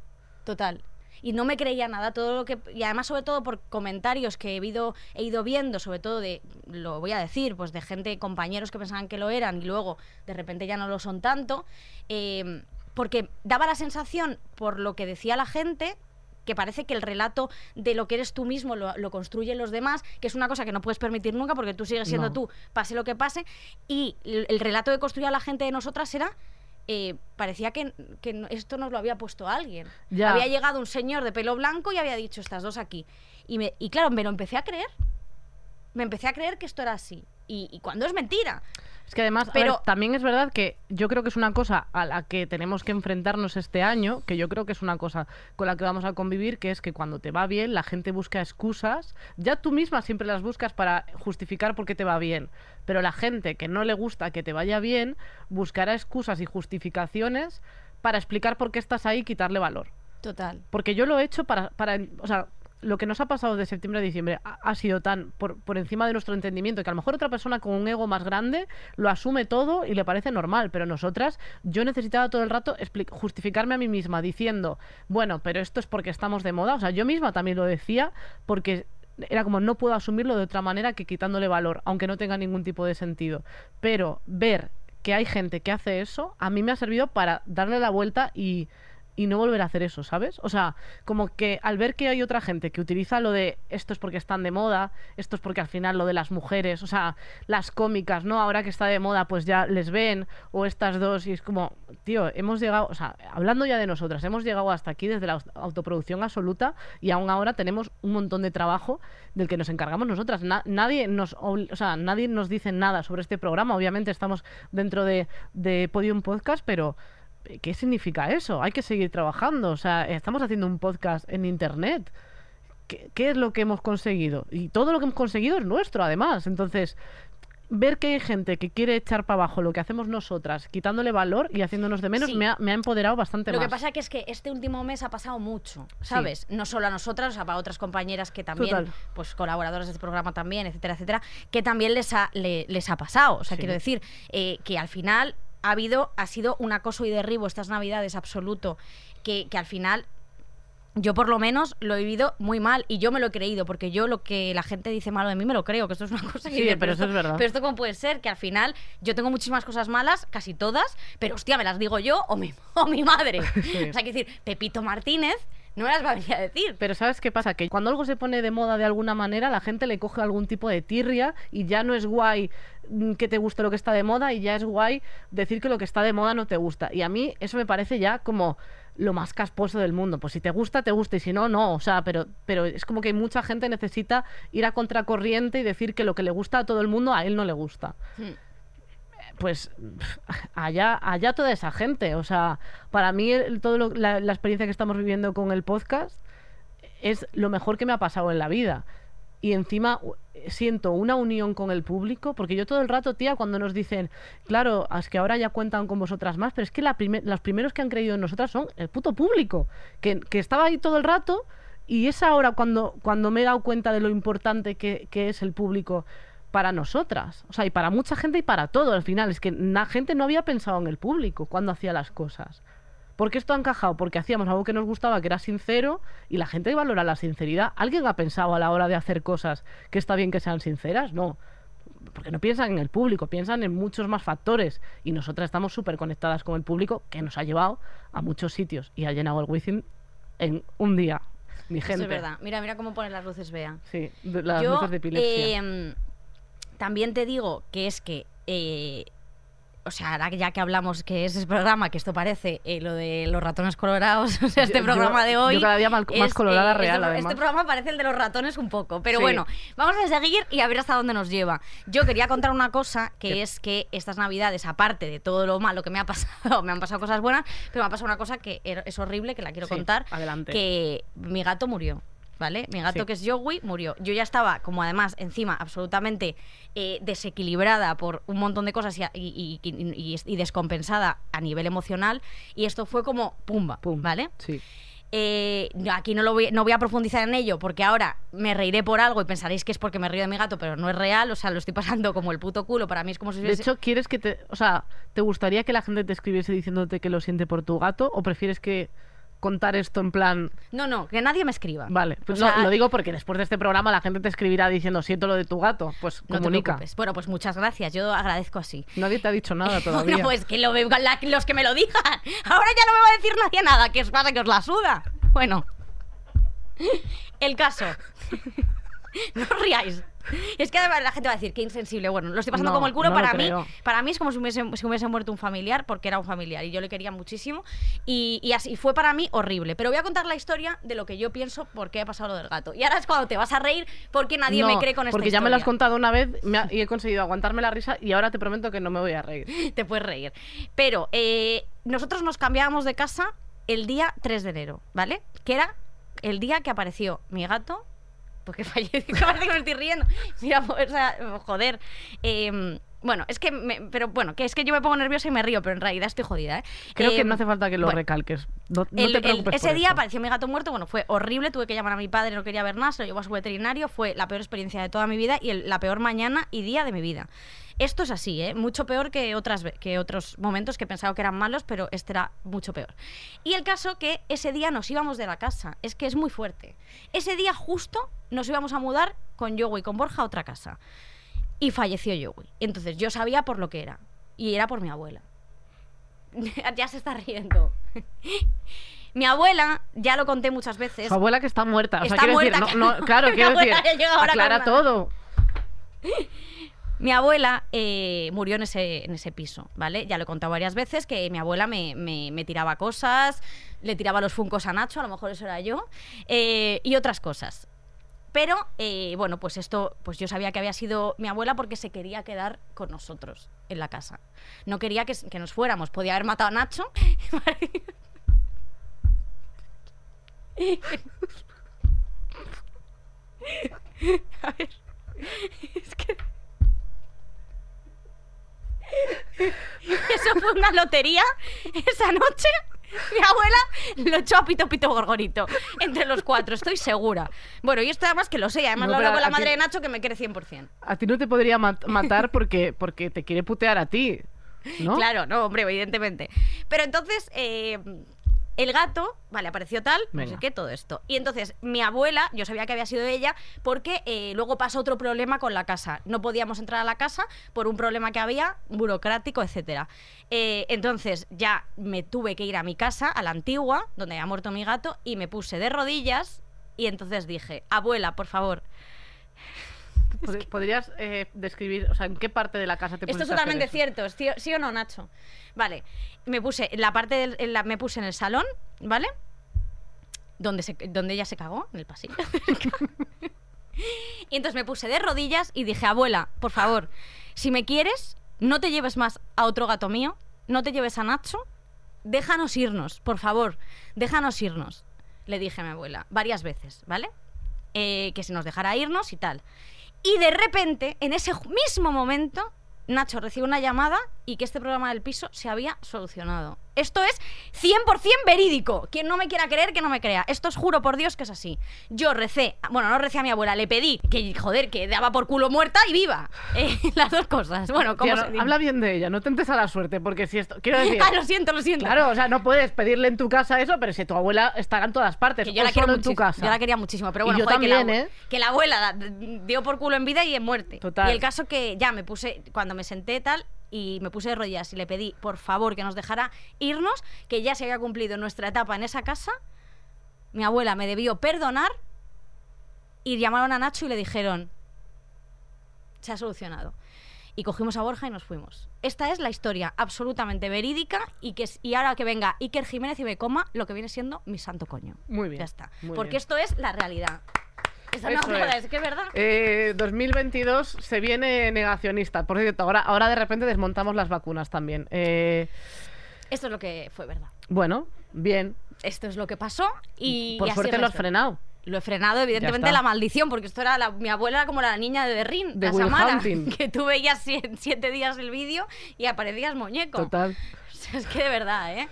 total. Y no me creía nada, todo lo que. Y además, sobre todo por comentarios que he ido, he ido viendo, sobre todo de, lo voy a decir, pues de gente, compañeros que pensaban que lo eran y luego de repente ya no lo son tanto. eh, porque daba la sensación, por lo que decía la gente, que parece que el relato de lo que eres tú mismo lo, lo construyen los demás, que es una cosa que no puedes permitir nunca porque tú sigues siendo No. tú, pase lo que pase. Y el, el relato que construía la gente de nosotras era. eh, parecía que, que esto nos lo había puesto alguien. Ya. Había llegado un señor de pelo blanco y había dicho estas dos aquí. Y, me, y claro, me lo empecé a creer. Me empecé a creer que esto era así. Y, y cuando es mentira. Es que además, Pero- ver, también es verdad que yo creo que es una cosa a la que tenemos que enfrentarnos este año, que yo creo que es una cosa con la que vamos a convivir, que es que cuando te va bien, la gente busca excusas. Ya tú misma siempre las buscas para justificar por qué te va bien. Pero la gente que no le gusta que te vaya bien, buscará excusas y justificaciones para explicar por qué estás ahí y quitarle valor. Total. Porque yo lo he hecho para, para o sea, lo que nos ha pasado de septiembre a diciembre ha, sido tan por, por encima de nuestro entendimiento que a lo mejor otra persona con un ego más grande lo asume todo y le parece normal, pero nosotras, yo necesitaba todo el rato justificarme a mí misma diciendo, bueno, pero esto es porque estamos de moda, o sea, yo misma también lo decía porque era como no puedo asumirlo de otra manera que quitándole valor, aunque no tenga ningún tipo de sentido. Pero ver que hay gente que hace eso, a mí me ha servido para darle la vuelta y, y no volver a hacer eso, ¿sabes? O sea, como que al ver que hay otra gente que utiliza lo de esto es porque están de moda, esto es porque al final lo de las mujeres, o sea, las cómicas, ¿no? Ahora que está de moda, pues ya les ven, o estas dos, y es como, tío, hemos llegado, o sea, hablando ya de nosotras, hemos llegado hasta aquí desde la autoproducción absoluta y aún ahora tenemos un montón de trabajo del que nos encargamos nosotras. Na- nadie nos, o sea, nadie nos dice nada sobre este programa, obviamente estamos dentro de, de Podium Podcast, pero ¿Qué significa eso? Hay que seguir trabajando. O sea, estamos haciendo un podcast en internet. ¿Qué, qué es lo que hemos conseguido? Y todo lo que hemos conseguido es nuestro, además. Entonces, ver que hay gente que quiere echar para abajo lo que hacemos nosotras, quitándole valor y haciéndonos de menos, Sí. me, ha, me ha empoderado bastante Lo más. que pasa que es que este último mes ha pasado mucho, ¿sabes? No solo a nosotras, o sea, para otras compañeras que también, Total. pues colaboradoras de este programa también, etcétera, etcétera, que también les ha, le- les ha pasado. O sea, Sí. quiero decir, eh, que al final ha habido, ha sido un acoso y derribo estas navidades absoluto, que, que al final yo por lo menos lo he vivido muy mal y yo me lo he creído, porque yo lo que la gente dice malo de mí me lo creo, que esto es una cosa que Sí, pero eso esto- es verdad. Pero esto cómo puede ser, que al final yo tengo muchísimas cosas malas, casi todas, pero hostia, me las digo yo o mi, o mi madre. Sí. O sea, que decir, Pepito Martínez no me las va a venir a decir. Pero ¿sabes qué pasa? Que cuando algo se pone de moda de alguna manera, la gente le coge algún tipo de tirria y ya no es guay que te guste lo que está de moda y ya es guay decir que lo que está de moda no te gusta. Y a mí eso me parece ya como lo más casposo del mundo. Pues si te gusta, te gusta y si no, no. O sea, pero, pero es como que mucha gente necesita ir a contracorriente y decir que lo que le gusta a todo el mundo, a él no le gusta Hmm. pues allá, allá toda esa gente. O sea, para mí el- todo lo- la, la experiencia que estamos viviendo con el podcast es lo mejor que me ha pasado en la vida. Y encima siento una unión con el público, porque yo todo el rato, tía, cuando nos dicen, claro, es que ahora ya cuentan con vosotras más, pero es que la los primeros que han creído en nosotras son el puto público, que, que estaba ahí todo el rato y es ahora cuando, cuando me he dado cuenta de lo importante que, que es el público para nosotras. O sea, y para mucha gente y para todo al final. Es que la gente no había pensado en el público cuando hacía las cosas. ¿Por qué esto ha encajado? Porque hacíamos algo que nos gustaba, que era sincero, y la gente valora la sinceridad. ¿Alguien ha pensado a la hora de hacer cosas que está bien que sean sinceras? No. Porque no piensan en el público, piensan en muchos más factores. Y nosotras estamos súper conectadas con el público, que nos ha llevado a muchos sitios y ha llenado el Wizzing en un día. Mi gente. Eso es verdad. Mira, mira cómo ponen las luces, vea. Sí, las Yo, luces de epilepsia. em, también te digo que es que, eh, o sea, ahora que ya que hablamos que es ese programa, que esto parece eh, lo de los ratones colorados, o sea, este Yo- programa yo- de hoy. yo cada día mal- más es, colorada este real, además. Este programa parece el de los ratones un poco, pero Sí. bueno, vamos a seguir y a ver hasta dónde nos lleva. Yo quería contar una cosa, que ¿Qué? es que estas navidades, aparte de todo lo malo que me ha pasado, me han pasado cosas buenas, pero me ha pasado una cosa que er- es horrible, que la quiero Sí, contar, adelante. que mi gato murió. ¿Vale? Mi gato Sí. que es Joey murió. Yo ya estaba, como además, encima, absolutamente eh, desequilibrada por un montón de cosas y, y- y- y- y descompensada a nivel emocional. Y esto fue como pumba, Pum. ¿vale? Sí. Eh, aquí no, lo voy, no voy a profundizar en ello porque ahora me reiré por algo y pensaréis que es porque me río de mi gato, pero no es real. O sea, lo estoy pasando como el puto culo. Para mí es como si De hubiese- hecho, ¿quieres que te... O sea, ¿te gustaría que la gente te escribiese diciéndote que lo siente por tu gato? ¿O prefieres que contar esto en plan... No, no, que nadie me escriba. Vale, pues sea, no, lo digo porque después de este programa la gente te escribirá diciendo siento lo de tu gato. Pues No comunica. Bueno, pues muchas gracias. Yo agradezco así. Nadie te ha dicho nada todavía. Bueno, pues que lo veo la- los que me lo digan. Ahora ya no me va a decir nadie nada. ¿Qué os pasa? Que os la suda. Bueno. El caso. No os riáis. Es que además la gente va a decir que insensible. Bueno, lo estoy pasando No, como el culo no para mí. creo. Para mí es como si hubiese, si hubiese muerto un familiar, porque era un familiar y yo le quería muchísimo. Y, y así fue para mí horrible. Pero voy a contar la historia de lo que yo pienso por qué ha pasado lo del gato. Y ahora es cuando te vas a reír porque nadie No, me cree con esta Porque ya me lo has contado una vez ha- y he conseguido aguantarme la risa y ahora te prometo que no me voy a reír. te puedes reír. Pero eh, nosotros nos cambiábamos de casa el día 3 de enero, ¿vale? Que era el día que apareció mi gato. Porque falleció, que parece que me riendo. Mira, o sea, joder. Eh, bueno, es que, me- pero bueno, que es que yo me pongo nerviosa y me río, pero en realidad estoy jodida, ¿eh? Creo Eh, que no hace falta que lo bueno, recalques. No, no el- te el- preocupes ese por día eso. apareció mi gato muerto, bueno, fue horrible, tuve que llamar a mi padre, no quería ver nada, se lo llevó a su veterinario, fue la peor experiencia de toda mi vida y el- la peor mañana y día de mi vida. Esto es así, ¿eh? mucho peor que, otras, que otros momentos que he pensado que eran malos, pero este era mucho peor. Y el caso que ese día nos íbamos de la casa, es que es muy fuerte. Ese día justo nos íbamos a mudar con Yogo y con Borja a otra casa. Y falleció Yogi. Entonces yo sabía por lo que era. Y era por mi abuela. ya se está riendo. mi abuela, ya lo conté muchas veces. Su abuela que está muerta. O sea, Está quiero muerta, decir, que- no, no, claro, quiero decir, aclara todo. Mi abuela eh, murió en ese, en ese piso, ¿vale? Ya lo he contado varias veces que mi abuela me, me- me tiraba cosas, le tiraba los funcos a Nacho, a lo mejor eso era yo, eh, y otras cosas. Pero, eh, bueno, pues esto, pues yo sabía que había sido mi abuela porque se quería quedar con nosotros en la casa. No quería que, que nos fuéramos. Podía haber matado a Nacho. A ver, es que... Eso fue una lotería esa noche. Mi abuela lo echó a Pito Pito Gorgorito. Entre los cuatro, estoy segura. Bueno, y esto además que lo sé. Además No, lo hablo pero con la a ti- madre de Nacho que me quiere 100%. A ti no te podría mat- matar porque, porque te quiere putear a ti. ¿No? Claro, no, hombre, evidentemente. Pero entonces, eh, el gato, vale, apareció tal, no sé Venga. qué, todo esto. Y entonces, mi abuela, yo sabía que había sido ella, porque eh, luego pasó otro problema con la casa. No podíamos entrar a la casa por un problema que había, burocrático, etcétera. Eh, entonces, ya me tuve que ir a mi casa, a la antigua, donde había muerto mi gato, y me puse de rodillas. Y entonces dije, abuela, por favor, ¿Podrías eh, describir, o sea, en qué parte de la casa te Esto es totalmente cierto, ¿es ¿sí, sí o no, Nacho? Vale, me puse en la parte del, en la- me puse en el salón, ¿vale? Donde, se, donde ella se cagó, en el pasillo. y entonces me puse de rodillas y dije, abuela, por favor, si me quieres, no te lleves más a otro gato mío, no te lleves a Nacho, déjanos irnos, por favor, déjanos irnos. Le dije a mi abuela varias veces, ¿vale? Eh, que se nos dejara irnos y tal. Y de repente, en ese mismo momento, Nacho recibe una llamada y que este programa del piso se había solucionado. Esto es 100% verídico. Quien no me quiera creer, que no me crea. Esto os juro por Dios que es así. Yo recé, bueno, no recé a mi abuela, le pedí que, joder, que daba por culo muerta y viva. Eh, las dos cosas. Bueno, ¿cómo Tía, se no, dice? habla bien de ella, no tentes a la suerte, porque si esto. Quiero decir. Ah, lo siento, lo siento. Claro, o sea, no puedes pedirle en tu casa eso, pero si tu abuela estará en todas partes. Que yo o la quiero solo en tu casa. Yo la quería muchísimo, pero bueno, joder, que, la, ¿eh? que la abuela dio por culo en vida y en muerte. Total. Y el caso que ya me puse, cuando me senté tal, y me puse de rodillas y le pedí, por favor, que nos dejara irnos, que ya se había cumplido nuestra etapa en esa casa, mi abuela me debió perdonar y llamaron a Nacho y le dijeron, se ha solucionado. Y cogimos a Borja y nos fuimos. Esta es la historia absolutamente verídica y que y ahora que venga Iker Jiménez y me coma lo que viene siendo mi santo coño. Muy bien, Ya está. muy Porque bien. esto es la realidad. Esto no Eso jodas, es. es que es verdad. Eh, 2022 se viene negacionista. Por cierto, ahora, ahora de repente desmontamos las vacunas también. Eh, Esto es lo que fue verdad. bueno, bien. Esto es lo que pasó y. Por y así suerte lo has frenado. Lo he frenado, evidentemente, está. la maldición, porque esto era la- mi abuela era como la niña de Derrin, De la Will Samara, Hunting. que tú veías sie- siete días el vídeo y aparecías muñeco. Total. O sea, es que de verdad, ¿eh?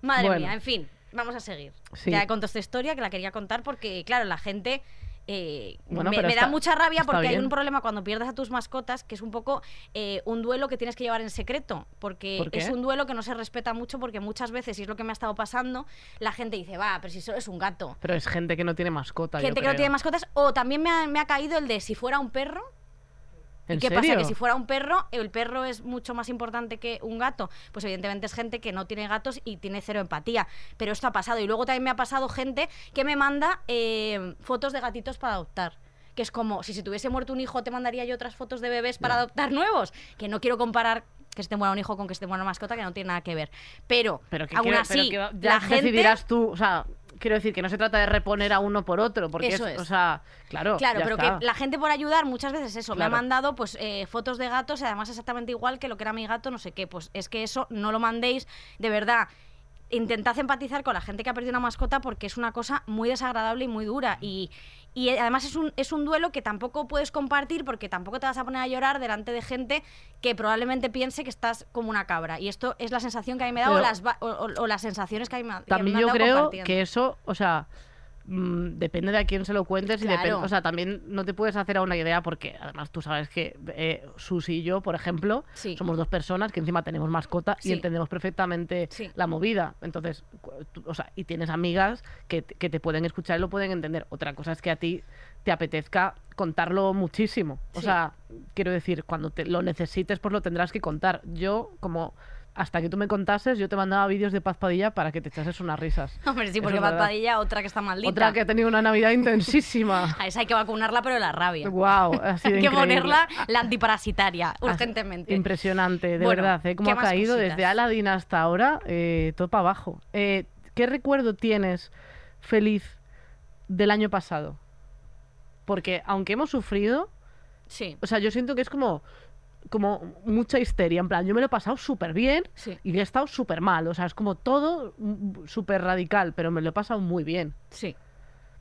Madre Bueno. mía, en fin. vamos a seguir. Sí. Ya he contado esta historia que la quería contar porque, claro, la gente. Eh, Bueno, me, da mucha rabia porque hay un problema cuando pierdes a tus mascotas que es un poco eh, un duelo que tienes que llevar en secreto porque es un duelo que no se respeta mucho porque muchas veces y es lo que me ha estado pasando la gente dice va pero si solo es un gato Pero es gente que no tiene mascota. yo gente que no tiene mascotas o también me ha, me ha caído el de si fuera un perro ¿En ¿Y qué serio? pasa? Que si fuera un perro, el perro es mucho más importante que un gato. Pues evidentemente es gente que no tiene gatos y tiene cero empatía. Pero esto ha pasado. Y luego también me ha pasado gente que me manda eh, fotos de gatitos para adoptar. Que es como, si se tuviese muerto un hijo, te mandaría yo otras fotos de bebés para adoptar nuevos. Que no quiero comparar que se te muera un hijo con que se te muera una mascota, que no tiene nada que ver. Pero, Pero que, aún quiero- así, pero que va- ya la gente... tú, o sea, quiero decir que no se trata de reponer a uno por otro, porque Eso es, es. o sea, claro, Claro, pero está. que la gente por ayudar muchas veces eso, me ha mandado pues eh, fotos de gatos y además exactamente igual que lo que era mi gato, no sé qué, pues es que eso no lo mandéis, de verdad. Intentad empatizar con la gente que ha perdido una mascota porque es una cosa muy desagradable y muy dura. Y, y eh, además es un, es un duelo que tampoco puedes compartir porque tampoco te vas a poner a llorar delante de gente que probablemente piense que estás como una cabra. Y esto es la sensación que a mí me da o las, o, o- o las sensaciones que a mí me, que me También han yo dado creo que eso, o sea, mm, depende de a quién se lo cuentes y depende, o sea, también no te puedes hacer a una idea porque además tú sabes que eh, Susi y yo, por ejemplo, Sí. somos dos personas que encima tenemos mascota Sí. y entendemos perfectamente Sí. la movida. Entonces, tú- o sea, y tienes amigas que, que te pueden escuchar y lo pueden entender. Otra cosa es que a ti te apetezca contarlo muchísimo. O sea, quiero decir, cuando te lo necesites, pues lo tendrás que contar. Yo, como hasta que tú me contases, yo te mandaba vídeos de Paz Padilla para que te echases unas risas. Hombre, sí, porque es Bad verdad. Padilla, otra que está maldita. Otra que ha tenido una Navidad intensísima. A esa hay que vacunarla, pero de la rabia. wow, ha sido Hay que increíble. ponerla la antiparasitaria, urgentemente. Impresionante, de Bueno, verdad, ¿eh? Cómo ¿qué ha caído cositas? desde Aladdin hasta ahora, eh, todo para abajo. Eh, ¿Qué recuerdo tienes feliz del año pasado? Porque aunque hemos sufrido, Sí, o sea, yo siento que es como, como mucha histeria. En plan, yo me lo he pasado súper bien sí, y he estado súper mal. O sea, es como todo súper radical, pero me lo he pasado muy bien. sí.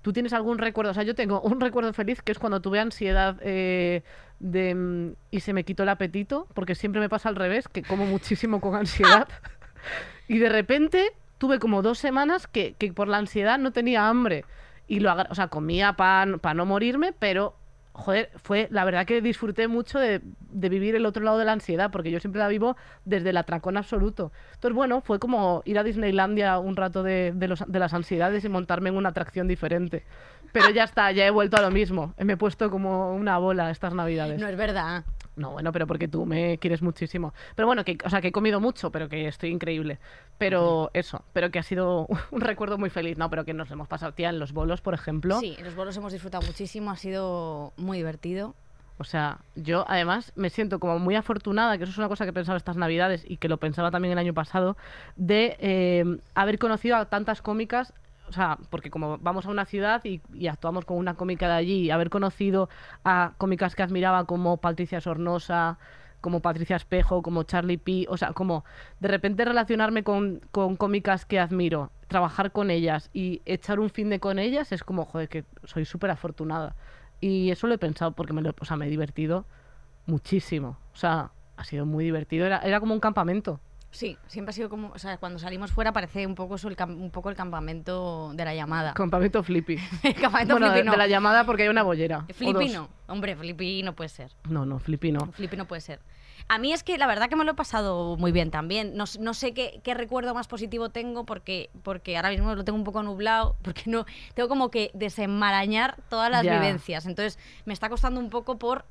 ¿Tú tienes algún recuerdo? O sea, yo tengo un recuerdo feliz que es cuando tuve ansiedad eh, de, mm, y se me quitó el apetito, porque siempre me pasa al revés, que como muchísimo con ansiedad. y de repente tuve como dos semanas que, que por la ansiedad no tenía hambre. Y lo o sea, comía pan para no morirme, pero joder, fue la verdad que disfruté mucho de, vivir el otro lado de la ansiedad, porque yo siempre la vivo desde el atracón absoluto. Entonces, bueno, fue como ir a Disneylandia un rato de, de las ansiedades y montarme en una atracción diferente. Pero ya está, ya he vuelto a lo mismo. Me he puesto como una bola estas navidades. No es verdad. No, bueno, pero porque tú me quieres muchísimo. Pero bueno, que, o sea, que he comido mucho, pero que estoy increíble. Pero eso, pero que ha sido un recuerdo muy feliz, ¿no? Pero que nos hemos pasado, tía, en los bolos, por ejemplo. Sí, en los bolos hemos disfrutado muchísimo, ha sido muy divertido. O sea, yo además me siento como muy afortunada, que eso es una cosa que he pensado estas navidades y que lo pensaba también el año pasado, de eh, haber conocido a tantas cómicas. O sea, porque como vamos a una ciudad y, y actuamos con una cómica de allí, haber conocido a cómicas que admiraba como Patricia Sornosa, como Patricia Espejo, como Charlie P. O sea, como de repente relacionarme con, con cómicas que admiro, trabajar con ellas y echar un fin de con ellas es como, joder, que soy súper afortunada. Y eso lo he pensado porque me, lo, o sea, me he divertido muchísimo. O sea, ha sido muy divertido. Era, era como un campamento. Sí, siempre ha sido como, o sea, cuando salimos fuera parece un poco eso, el cam- un poco el campamento de la llamada. Campamento flippy. el campamento bueno, de, flippy no. de la llamada porque hay una bollera. Flippy no. Hombre, flippy no puede ser. No, no, flippy no. Flippy no puede ser. A mí es que la verdad que me lo he pasado muy bien también. No, no sé qué, qué recuerdo más positivo tengo porque, porque ahora mismo lo tengo un poco nublado, porque no tengo como que desenmarañar todas las Ya. vivencias. Entonces me está costando un poco por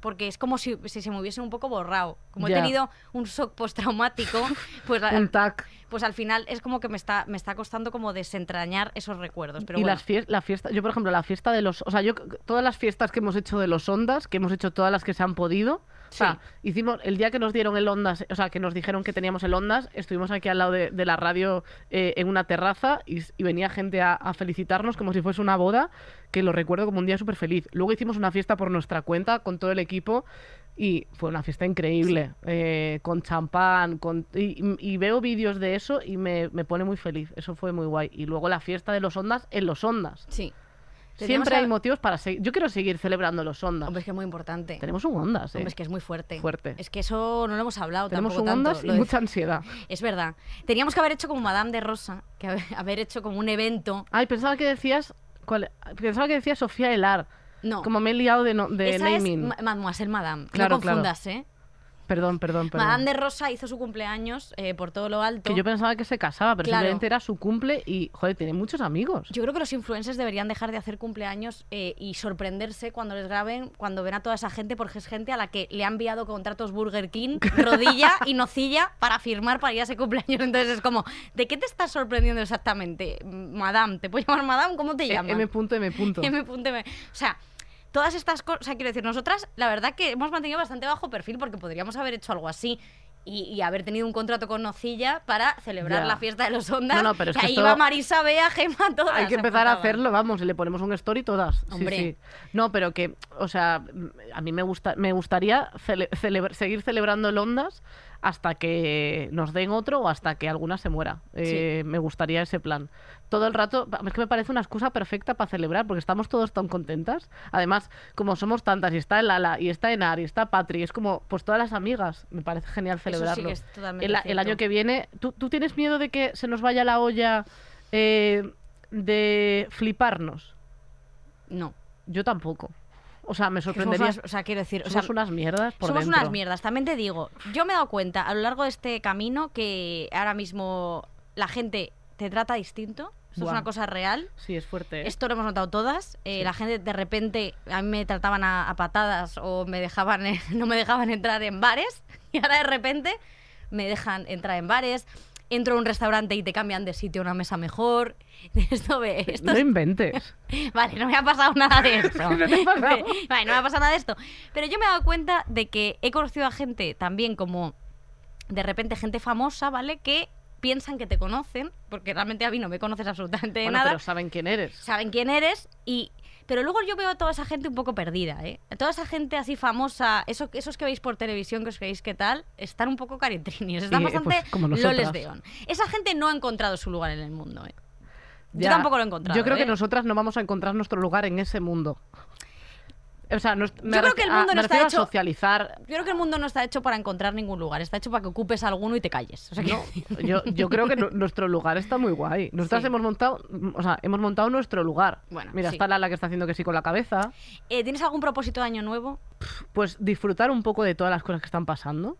porque es como si, si se me hubiese un poco borrado. Como he tenido un shock postraumático, pues, la- Un tac. pues al final es como que me está, me está costando como desentrañar esos recuerdos. Pero y bueno, las fies- la fiesta, yo por ejemplo, la fiesta de los, o sea, yo todas las fiestas que hemos hecho de los Ondas, que hemos hecho todas las que se han podido, o sea, hicimos el día que nos dieron el Ondas, o sea, que nos dijeron que teníamos el Ondas, estuvimos aquí al lado de, de la radio eh, en una terraza y, y venía gente a, a felicitarnos como si fuese una boda, que lo recuerdo como un día súper feliz. Luego hicimos una fiesta por nuestra cuenta con todo el equipo y fue una fiesta increíble, eh, con champán, con, y, y veo vídeos de eso y me, me pone muy feliz. Eso fue muy guay. Y luego la fiesta de los Ondas en los Ondas. Sí. Siempre hay motivos para seguir. Yo quiero seguir celebrando los Ondas. Hombre, es que es muy importante. Tenemos un Ondas, ¿eh? Hombre, es que es muy fuerte. Fuerte. Es que eso no lo hemos hablado Tenemos tampoco un tanto. Ondas y de- mucha ansiedad. Es verdad. Teníamos que haber hecho como Madame de Rosa, que haber, haber hecho como un evento. Ay, pensaba que decías. ¿cuál? Pensaba que decías Sofía Elar. No. Como me he liado de, no- de Esa naming. es Ma- Mademoiselle Madame. Claro, no claro. confundas, ¿eh? Perdón, perdón, perdón. Madame de Rosa hizo su cumpleaños eh, por todo lo alto. Que yo pensaba que se casaba, pero Claro. simplemente era su cumple y, joder, tiene muchos amigos. Yo creo que los influencers deberían dejar de hacer cumpleaños eh, y sorprenderse cuando les graben, cuando ven a toda esa gente, porque es gente a la que le ha enviado contratos Burger King, rodilla y nocilla para firmar para ir a ese cumpleaños. Entonces es como, ¿de qué te estás sorprendiendo exactamente? Madame, ¿te puedo llamar Madame? ¿Cómo te Eh, llamas? M. punto, M. M. O sea, todas estas cosas, o sea, quiero decir, nosotras, la verdad que hemos mantenido bastante bajo perfil porque podríamos haber hecho algo así. Y, y haber tenido un contrato con Nocilla para celebrar Ya. la fiesta de los Ondas. No, no, pero es que ahí esto- va Marisa, Bea, Gema, todas. Hay que empezar a hacerlo, vamos, y le ponemos un story todas. Sí, Hombre. sí. No, pero que, o sea, a mí me gusta, me gustaría cele- celebra- seguir celebrando el Ondas hasta que nos den otro o hasta que alguna se muera. Eh, Me gustaría ese plan. Todo el rato, es que me parece una excusa perfecta para celebrar, porque estamos todos tan contentas. Además, como somos tantas, y está el Lala, y está Enar, y está Patri, es como, pues todas las amigas. Me parece genial Eso sí que celebrarlo. es el, el año que viene, ¿tú, tú tienes miedo de que se nos vaya la olla eh, de fliparnos? No. Yo tampoco. O sea, me sorprendería. unas- o sea, quiero decir, o somos sea, unas mierdas por somos dentro. unas mierdas. También te digo, yo me he dado cuenta a lo largo de este camino que ahora mismo la gente te trata distinto. Esto Buah. es una cosa real. Sí, es fuerte. ¿eh? Esto lo hemos notado todas. Eh, Sí. La gente de repente a mí me trataban a, a patadas o me dejaban, eh, no me dejaban entrar en bares y ahora de repente me dejan entrar en bares. Entro a un restaurante y te cambian de sitio a una mesa mejor. Esto ve, esto No es- inventes. Vale, no me ha pasado nada de esto. No te ha. Vale, no me ha pasado nada de esto. Pero yo me he dado cuenta de que he conocido a gente también como de repente gente famosa, ¿vale? Que piensan que te conocen, porque realmente a mí no me conoces absolutamente de Bueno, nada. pero saben quién eres. Saben quién eres y pero luego yo veo a toda esa gente un poco perdida, ¿eh? A toda esa gente así famosa, eso, esos que veis por televisión, que os creéis que tal, están un poco caritrinis, están eh, bastante pues, como nosotras. loles de on. Esa gente no ha encontrado su lugar en el mundo, ¿eh? Yo tampoco lo he encontrado. Yo creo ¿eh? que nosotras no vamos a encontrar nuestro lugar en ese mundo. O sea, nos- me Yo creo que el a- mundo no está hecho- socializar. Yo creo que el mundo no está hecho para encontrar ningún lugar, está hecho para que ocupes alguno y te calles. O sea que- yo, yo creo que nu- nuestro lugar está muy guay. Nosotras Sí. hemos montado, o sea, hemos montado nuestro lugar. Bueno, Mira, sí. está Lala que está haciendo que sí con la cabeza. Eh, ¿Tienes algún propósito de año nuevo? Pues disfrutar un poco de todas las cosas que están pasando.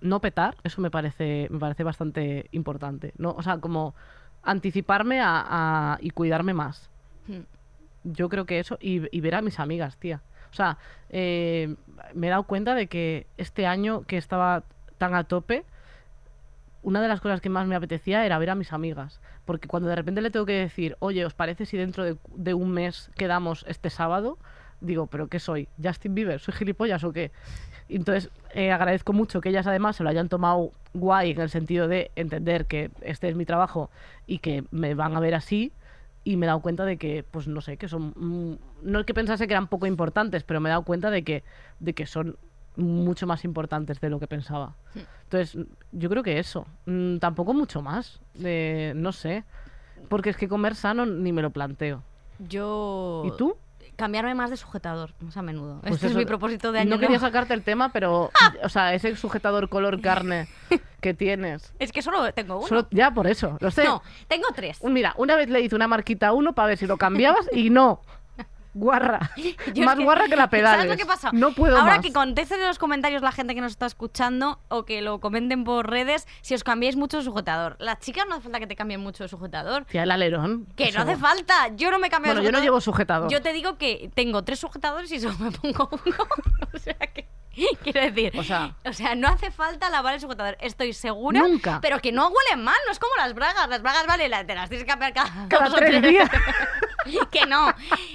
No petar, eso me parece, me parece bastante importante. ¿no? O sea, como anticiparme a, a- y cuidarme más. Yo creo que eso, y, y ver a mis amigas, tía. O sea, eh, me he dado cuenta de que este año que estaba tan a tope, una de las cosas que más me apetecía era ver a mis amigas. Porque cuando de repente le tengo que decir, oye, ¿os parece si dentro de, un mes quedamos este sábado? Digo, ¿pero qué soy? ¿Justin Bieber? ¿Soy gilipollas o qué? Entonces, eh, agradezco mucho que ellas además se lo hayan tomado guay en el sentido de entender que este es mi trabajo y que me van a ver así. Y me he dado cuenta de que, pues no sé, que son. mm, No es que pensase que eran poco importantes, pero me he dado cuenta de que, de que son mucho más importantes de lo que pensaba. Entonces, yo creo que eso. Mm, tampoco mucho más. de- no sé. Porque es que comer sano ni me lo planteo. Yo... ¿Y tú? Cambiarme más de sujetador, más a menudo. Pues este eso- es mi propósito de año No quería sacarte el tema, pero, o sea, ese sujetador color carne que tienes. Es que solo tengo uno. Solo- ya por eso, lo sé. No, tengo tres. Mira, una vez le hice una marquita a uno para ver si lo cambiabas y no. Guarra. Yo más es guarra que la pedales. ¿Sabes lo que pasa? No puedo Ahora más. que contesten en los comentarios la gente que nos está escuchando o que lo comenten por redes si os cambiáis mucho de sujetador. Las chicas no hace falta que te cambien mucho de sujetador. Tía, el alerón. Que eso. no hace falta. Yo no me cambio Bueno, de yo no sujetador. llevo sujetador. Yo te digo que tengo tres sujetadores y solo me pongo uno. o sea que. Quiero decir, O sea- o sea, no hace falta lavar el sujetador, estoy segura. Nunca. Pero que no huelen mal, no es como las bragas. Las bragas, vale, te las tienes que cambiar cada, Cada dos o tres días. que no.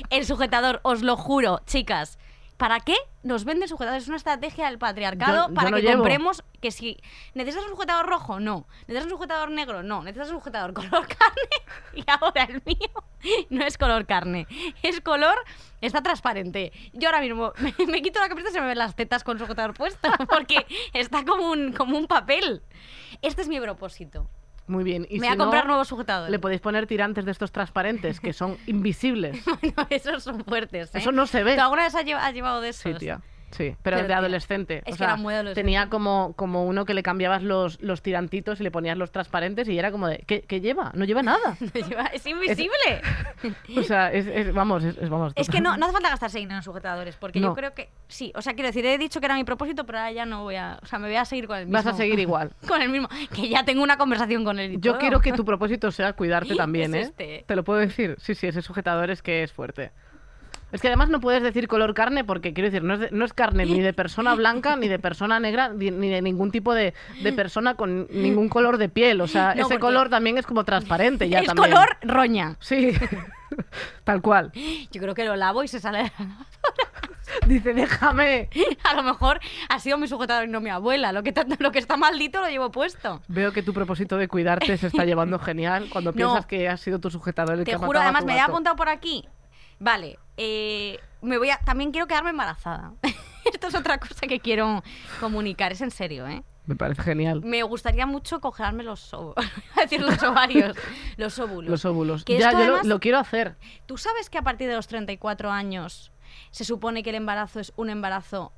El sujetador, os lo juro, chicas. ¿Para qué nos venden sujetadores? Es una estrategia del patriarcado Yo- yo para no que llevo. compremos que si necesitas un sujetador rojo, no. Necesitas un sujetador negro, no. Necesitas un sujetador color carne y ahora el mío no es color carne. Es color, está transparente. Yo ahora mismo me, me quito la camiseta y se me ven las tetas con sujetador puesto porque está como un, como un papel. Este es mi propósito. Muy bien. Y Me si voy a comprar no, nuevos sujetadores. Le podéis poner tirantes de estos transparentes que son invisibles. Bueno, esos son fuertes, ¿eh? Eso no se ve. ¿Tú alguna vez has lleva- has llevado de esos? Sí, tía. Sí, pero, Pero, de adolescente. es o que sea, era muy adolescente. Tenía como, como uno que le cambiabas los, los tirantitos y le ponías los transparentes y era como de, ¿qué, qué lleva? No lleva nada. Lleva- es invisible. O sea, es, es- vamos, es, vamos. Es que no, no hace falta gastarse dinero en sujetadores, porque yo No. creo que sí. O sea, quiero decir, he dicho que era mi propósito, pero ahora ya no voy a. O sea, me voy a seguir con el mismo. Vas a seguir igual. Con el mismo. Que ya tengo una conversación con él. y Yo todo. quiero que tu propósito sea cuidarte también, ¿eh? este. Te lo puedo decir. Sí, sí, ese sujetador es que es fuerte. Es que además no puedes decir color carne porque, quiero decir, no es, de- no es carne ni de persona blanca, ni de persona negra, ni, ni de ningún tipo de, de persona con ningún color de piel. O sea, No, ese porque- color también es como transparente ya es también. color roña. Sí, tal cual. Yo creo que lo lavo y se sale. Dice, déjame. A lo mejor ha sido mi sujetador y no mi abuela. Lo que, lo que está maldito lo llevo puesto. Veo que tu propósito de cuidarte se está llevando genial cuando No. piensas que ha sido tu sujetador el Te que ha juro, matado a además tu me he apuntado por aquí. Vale, eh, me voy a, también quiero quedarme embarazada. Esto es otra cosa que quiero comunicar, es en serio, ¿eh? Me parece genial. Me gustaría mucho cogerme los decir los ovarios, los óvulos. Los óvulos. Que Ya, esto yo lo- lo quiero hacer. ¿Tú sabes que a partir de los 34 años se supone que el embarazo es un embarazo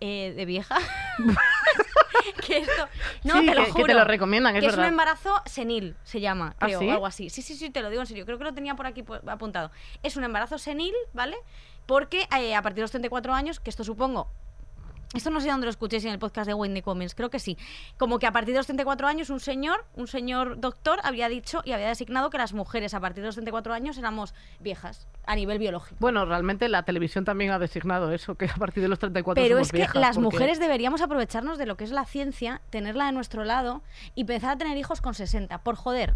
eh, de vieja? que esto... No, Sí, te lo que- que te lo recomiendan, es que es un embarazo senil, se llama, ¿Ah, creo, sí? o algo así. Sí, sí, sí, te lo digo en serio. Creo que lo tenía por aquí pu- apuntado. Es un embarazo senil, ¿vale? Porque eh, a partir de los 34 años, que esto supongo esto no sé dónde lo escuché, si en el podcast de Wendy Cummings, creo que sí. Como que a partir de los 34 años un señor, un señor doctor, había dicho y había designado que las mujeres a partir de los 34 años éramos viejas a nivel biológico. Bueno, realmente la televisión también ha designado eso, que a partir de los 34 Pero somos es que viejas, las porque- mujeres deberíamos aprovecharnos de lo que es la ciencia, tenerla de nuestro lado y empezar a tener hijos con 60, por joder.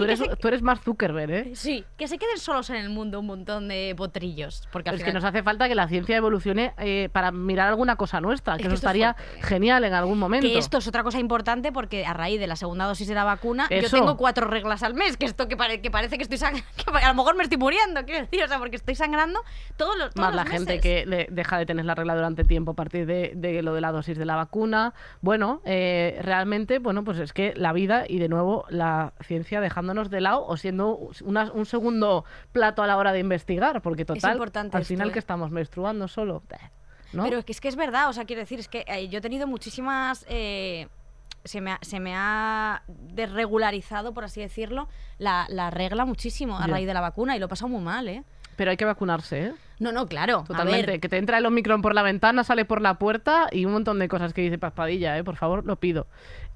Tú que eres, se- tú eres más Zuckerberg, ¿eh? Sí, que se queden solos en el mundo un montón de potrillos. Porque al Es que nos hace falta que la ciencia evolucione eh, para mirar alguna cosa nuestra, que Es que eso es estaría genial en algún momento. Que esto es otra cosa importante porque a raíz de la segunda dosis de la vacuna Eso. yo tengo cuatro reglas al mes, que esto que, pare- que parece que estoy sangrando, a lo mejor me estoy muriendo, quiero decir, o sea, porque estoy sangrando todos los, todos Más la gente que le- deja de tener la regla durante tiempo a partir de, de lo de la dosis de la vacuna. Bueno, eh, realmente, bueno, pues es que la vida y de nuevo la ciencia dejándonos de lado o siendo una- un segundo plato a la hora de investigar, porque total, importante al esto, final ¿eh? que estamos menstruando solo, ¿no? Pero es que, es que es verdad, o sea, quiero decir, es que eh, yo he tenido muchísimas... eh, se me, ha, se me ha desregularizado, por así decirlo, la, la regla muchísimo a raíz de la vacuna y lo he pasado muy mal, ¿eh? Pero hay que vacunarse, ¿eh? No, no, claro. Totalmente. A ver, Que te entra el Omicron por la ventana, sale por la puerta y un montón de cosas que dice Paspadilla, ¿eh? Por favor, lo pido.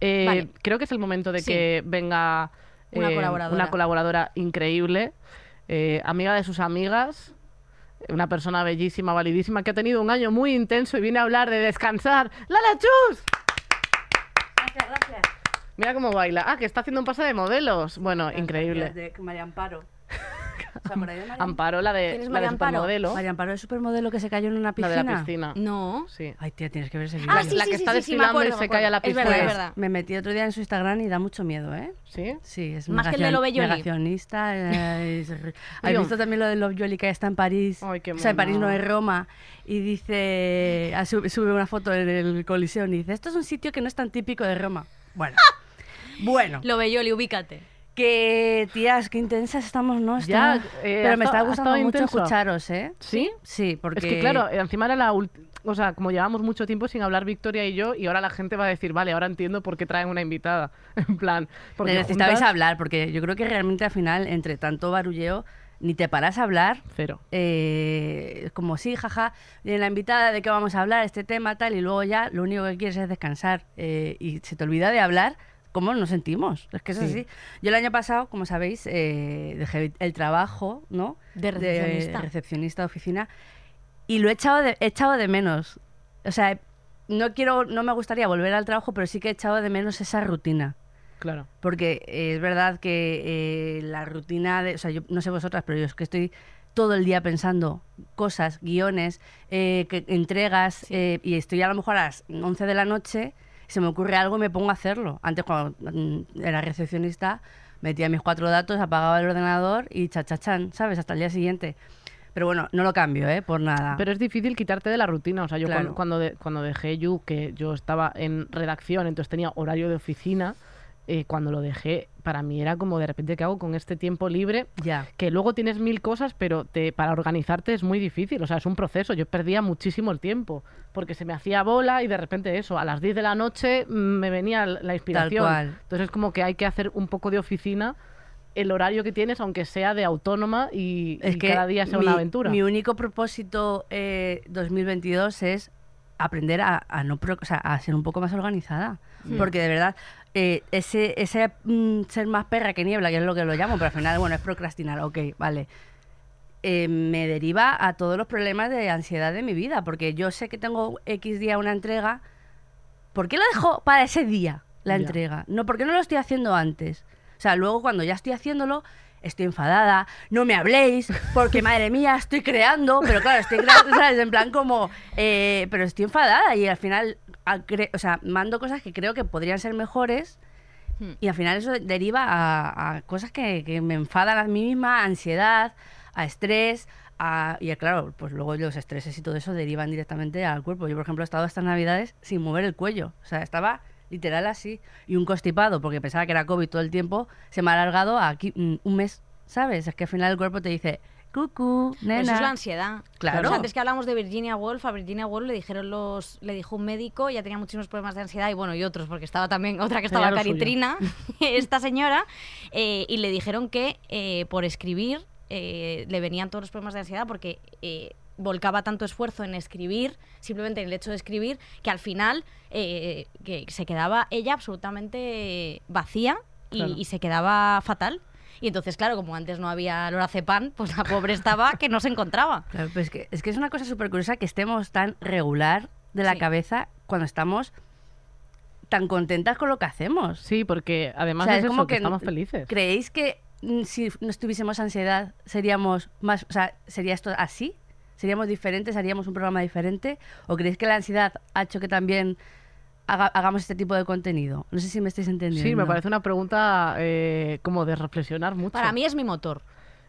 Eh, Vale. Creo que es el momento de Sí. que venga Una eh, colaboradora. una colaboradora increíble, eh, amiga de sus amigas, una persona bellísima, validísima, que ha tenido un año muy intenso y viene a hablar de descansar. ¡Lala Chus! Gracias, gracias. Mira cómo baila. Ah, que está haciendo un pase de modelos. Bueno, increíble. De María Amparo. ¿Os acordáis de María Amparo, la de, ¿Quién es la María de Amparo? supermodelo. María Amparo es supermodelo que se cayó en una La piscina. de la piscina. No. Sí. Ay, tía, tienes que ver ese vídeo. Ah, La- sí, la sí, que sí, está sí, sí, me desfilando acuerdo, y se cae a la acuerdo. Es verdad, piscina. es verdad. Me metí otro día en su Instagram y da mucho miedo, ¿eh? ¿Sí? Sí, es Más que el de Lovelloli. negacionista. eh, ¿Has visto también lo de Lovelloli que está en París? Ay, qué o sea, en París no es Roma. Y dice, ah, sube, una foto en el Coliseo y dice, esto es un sitio que no es tan típico de Roma. Bueno, bueno. Lo ubícate. Que, tías, qué intensas estamos, ¿no? Ya, eh, Pero me está gustando mucho intenso. escucharos, ¿eh? ¿Sí? Sí, porque... Es que claro, eh, encima era la última, o sea, como llevamos mucho tiempo sin hablar Victoria y yo, y ahora la gente va a decir, vale, ahora entiendo por qué traen una invitada. En plan, porque necesitabais juntas- hablar, porque yo creo que realmente al final, entre tanto barulleo, ni te paras a hablar. Cero. eh, como sí, jaja, viene la invitada de qué vamos a hablar, este tema, tal, y luego ya lo único que quieres es descansar eh, y se te olvida de hablar cómo nos sentimos. Es que es Sí. así. Yo el año pasado, como sabéis, eh, dejé el trabajo, ¿no? De recepcionista. recepcionista de oficina y lo he echado de, he echado de menos. O sea, no quiero, no me gustaría volver al trabajo, pero sí que he echado de menos esa rutina. Claro. Porque eh, es verdad que eh, la rutina de. O sea, yo no sé vosotras, pero yo es que estoy todo el día pensando cosas, guiones, eh, que, entregas, y estoy a lo mejor a las 11 de la noche, se me ocurre algo y me pongo a hacerlo. Antes, cuando mm, era recepcionista, metía mis cuatro datos, apagaba el ordenador y chachachan, ¿sabes? Hasta el día siguiente. Pero bueno, no lo cambio, ¿eh? Por nada. Pero es difícil quitarte de la rutina. O sea, yo Claro. cuando, cuando, de- cuando dejé You, que yo estaba en redacción, entonces tenía horario de oficina, eh, cuando lo dejé, para mí era como de repente, ¿qué hago con este tiempo libre? Ya. Que luego tienes mil cosas, pero te, para organizarte es muy difícil. O sea, es un proceso. Yo perdía muchísimo el tiempo porque se me hacía bola y de repente eso, a las 10 de la noche mm, me venía la inspiración. cual. Entonces es como que hay que hacer un poco de oficina el horario que tienes, aunque sea de autónoma y, Es y que cada día sea mi, una aventura. Mi único propósito eh, 2022 es aprender a, a no pro- o sea, a ser un poco más organizada. Porque de verdad, eh, ese, ese mm, ser más perra que niebla, que es lo que lo llamo, pero al final, bueno, es procrastinar, ok, vale. eh, me deriva a todos los problemas de ansiedad de mi vida, porque yo sé que tengo X día una entrega. ¿Por qué lo dejo para ese día la Ya. entrega? No, ¿por qué no lo estoy haciendo antes? O sea, luego cuando ya estoy haciéndolo, estoy enfadada, no me habléis, porque madre mía, estoy creando, pero claro, estoy creando, ¿sabes? En plan como, eh, pero estoy enfadada y al final, o sea, mando cosas que creo que podrían ser mejores Hmm. y al final eso deriva a, a cosas que, que me enfadan a mí misma, a ansiedad, a estrés, a- y claro, pues luego los estreses y todo eso derivan directamente al cuerpo. Yo, por ejemplo, he estado estas navidades sin mover el cuello, o sea, estaba literal así, y un constipado, porque pensaba que era COVID todo el tiempo, se me ha alargado a aquí, un mes, ¿sabes? Es que al final el cuerpo te dice, cucú, nena. eso es la ansiedad. Claro. Antes que hablamos de Virginia Woolf, a Virginia Woolf le dijeron los, le dijo un médico, ya tenía muchísimos problemas de ansiedad y bueno, y otros, porque estaba también otra que estaba. Caritrina, esta señora, eh, y le dijeron que eh, por escribir eh, le venían todos los problemas de ansiedad porque volcaba tanto esfuerzo en escribir, simplemente en el hecho de escribir, que al final que se quedaba ella absolutamente vacía y, Claro. y se quedaba fatal. Y entonces, claro, como antes no había lorazepam, pues la pobre estaba que no se encontraba. Claro, pues es, que, es que es una cosa súper curiosa que estemos tan regular de la Sí. cabeza cuando estamos tan contentas con lo que hacemos. Sí, porque además O sea, es, es eso, como que que estamos felices. ¿Creéis que si no tuviésemos ansiedad seríamos más, o sea, sería esto así? ¿Seríamos diferentes? ¿Haríamos un programa diferente? ¿O creéis que la ansiedad ha hecho que también haga- hagamos este tipo de contenido? No sé si me estáis entendiendo. Sí, me parece una pregunta eh, como de reflexionar mucho. Para mí es mi motor.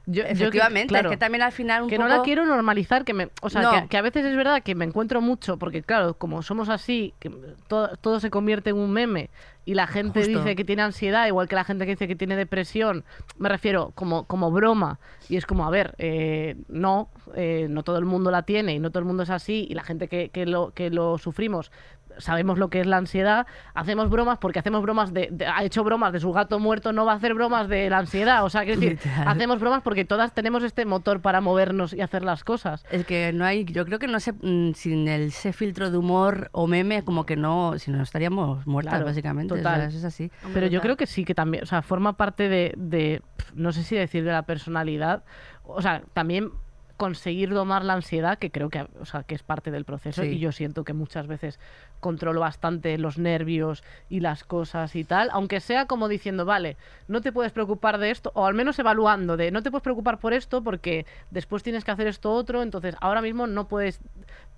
Yo- Efectivamente, claro, es que también al final un que poco... no la quiero normalizar, que me, o sea, No. que, que a veces es verdad que me encuentro mucho, porque claro, como somos así, que todo, todo se convierte en un meme y la gente Justo. dice que tiene ansiedad, igual que la gente que dice que tiene depresión, me refiero como, como broma, y es como, a ver, eh, no, eh, no todo el mundo la tiene y no todo el mundo es así, y la gente que, que lo, que lo sufrimos sabemos lo que es la ansiedad, hacemos bromas porque hacemos bromas de, de- ha hecho bromas de su gato muerto, no va a hacer bromas de la ansiedad, o sea, quiero decir, Literal. hacemos bromas porque todas tenemos este motor para movernos y hacer las cosas. Es que no hay, yo creo que no sé, mm, sin el, ese filtro de humor o meme, como que no, si no estaríamos muertas, Claro, básicamente. o total. sea, eso es así. Pero yo creo que sí, que también, o sea, forma parte de, no sé si decir de la personalidad, o sea, también conseguir domar la ansiedad, que creo que, o sea, que es parte del proceso, Sí. y yo siento que muchas veces controlo bastante los nervios y las cosas y tal, aunque sea como diciendo, vale, no te puedes preocupar de esto, o al menos evaluando de, no te puedes preocupar por esto porque después tienes que hacer esto otro, entonces ahora mismo no puedes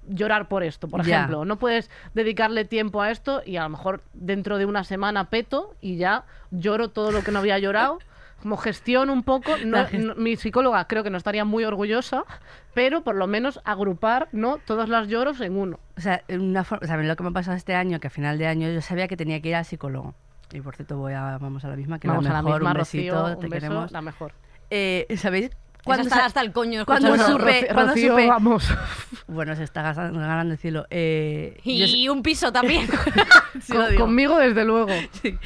llorar por esto, por ejemplo. No puedes dedicarle tiempo a esto y a lo mejor dentro de una semana peto y ya lloro todo lo que no había llorado. Como gestión un poco, no- La gest- no- mi psicóloga creo que no estaría muy orgullosa, pero por lo menos agrupar no todos los lloros en uno. O sea, una o sea, lo que me ha pasado este año, que a final de año yo sabía que tenía que ir al psicólogo. Y por cierto, voy a, vamos a la misma, que Vamos la a la mejor, misma, un besito, Rocío, un te beso, queremos. la mejor. Eh, ¿Sabéis? Cuando está hasta el coño cuando escuchando- supe- cuando Rocío, supe- vamos. Bueno, se está ganando, ganando el cielo. Eh, yo Y un piso también. sí Con- conmigo, desde luego. Sí.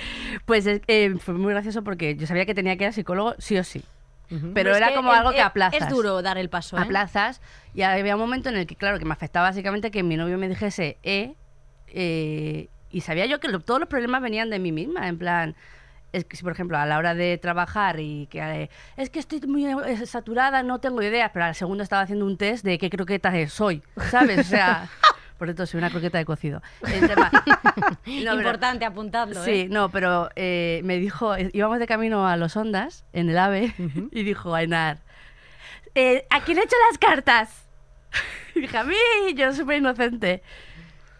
Pues es- eh, fue muy gracioso porque yo sabía que tenía que ir al psicólogo sí o sí. Pero era como algo que aplazas. Es duro dar el paso. ¿eh? aplazas y había un momento en el que, claro, que me afectaba básicamente que mi novio me dijese, eh, eh, y sabía yo que lo- todos los problemas venían de mí misma, en plan, es que si por ejemplo a la hora de trabajar y que eh, es que estoy muy eh, saturada, no tengo ideas, pero al segundo estaba haciendo un test de qué croqueta soy, ¿sabes? O sea, por cierto, soy una croqueta de cocido. El tema- No, pero- Importante apuntarlo. Sí, ¿eh? no, pero eh, me dijo, eh, íbamos de camino a los Ondas, en el AVE, y dijo Ainar, eh, ¿a quién he hecho las cartas? Y dije, a mí, yo súper inocente.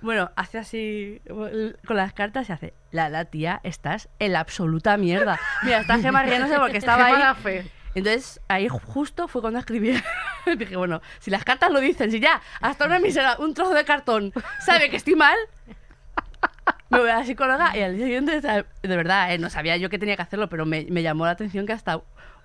Bueno, hace así con las cartas y hace, la, la tía, estás en la absoluta mierda. Mira, está Gemma riéndose porque estaba ahí. fe. Entonces, ahí justo fue cuando escribí. Dije, bueno, si las cartas lo dicen, si ya hasta una misera, un trozo de cartón sabe que estoy mal, me voy a la psicóloga y al día siguiente, de verdad, eh, no sabía yo que tenía que hacerlo, pero me, me llamó la atención que hasta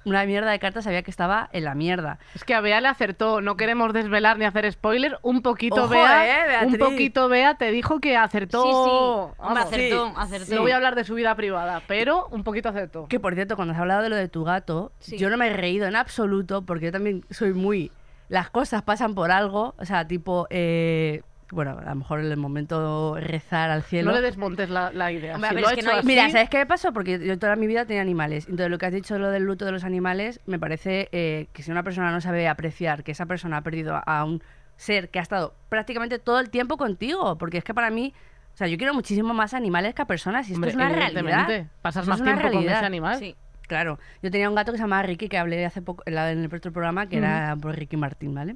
una mierda de cartas sabía que estaba en la mierda. Es que a Bea le acertó, no queremos desvelar ni hacer spoiler, un poquito Ojo, Bea, eh, un poquito Bea te dijo que acertó. Sí, sí. Vamos, acertó, sí. acertó. No voy a hablar de su vida privada, pero un poquito acertó. Que por cierto, cuando has hablado de lo de tu gato, Sí. yo no me he reído en absoluto porque yo también soy muy... Las cosas pasan por algo, o sea, tipo... eh, bueno, a lo mejor en el momento rezar al cielo. No le desmontes la, la idea. Hombre, a Si ver, lo es ha que hecho no hay- así- Mira, ¿sabes qué me pasó? Porque yo toda mi vida tenía animales. Entonces, lo que has dicho, lo del luto de los animales, me parece eh, que si una persona no sabe apreciar que esa persona ha perdido a un ser que ha estado prácticamente todo el tiempo contigo, porque es que para mí, o sea, yo quiero muchísimo más animales que a personas y esto Hombre, es una realidad. Pasas más tiempo con realidad. ese animal. Sí. Claro, yo tenía un gato que se llamaba Ricky, que hablé hace poco en, la- el otro programa, que era por Ricky Martín, ¿vale?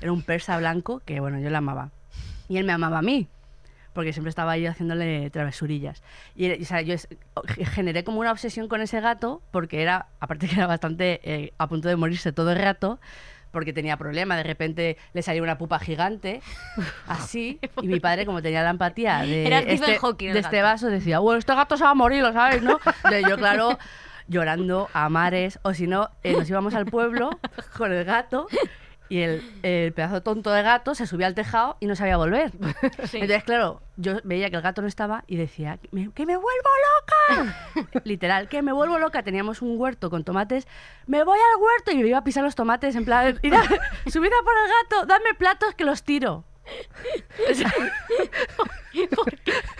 Era un persa blanco que, bueno, yo le amaba. Y él me amaba a mí, porque siempre estaba ahí haciéndole travesurillas. Y, o sea, yo generé como una obsesión con ese gato, porque era, aparte que era bastante eh, a punto de morirse todo el rato, porque tenía problemas, de repente le salía una pupa gigante, así, y mi padre, como tenía la empatía de, Era Stephen este, el de este vaso, decía, bueno, este gato se va a morir, ¿lo sabes, no? Y yo, claro, llorando a mares, o si no, eh, nos íbamos al pueblo con el gato y el, el pedazo tonto de gato se subía al tejado y no sabía volver. Entonces, claro, yo veía que el gato no estaba y decía, "Que me- que me vuelvo loca. Literal, que me vuelvo loca. Teníamos un huerto con tomates, me voy al huerto y me iba a pisar los tomates en plan, "Id a- subid a por el gato, dame platos que los tiro. O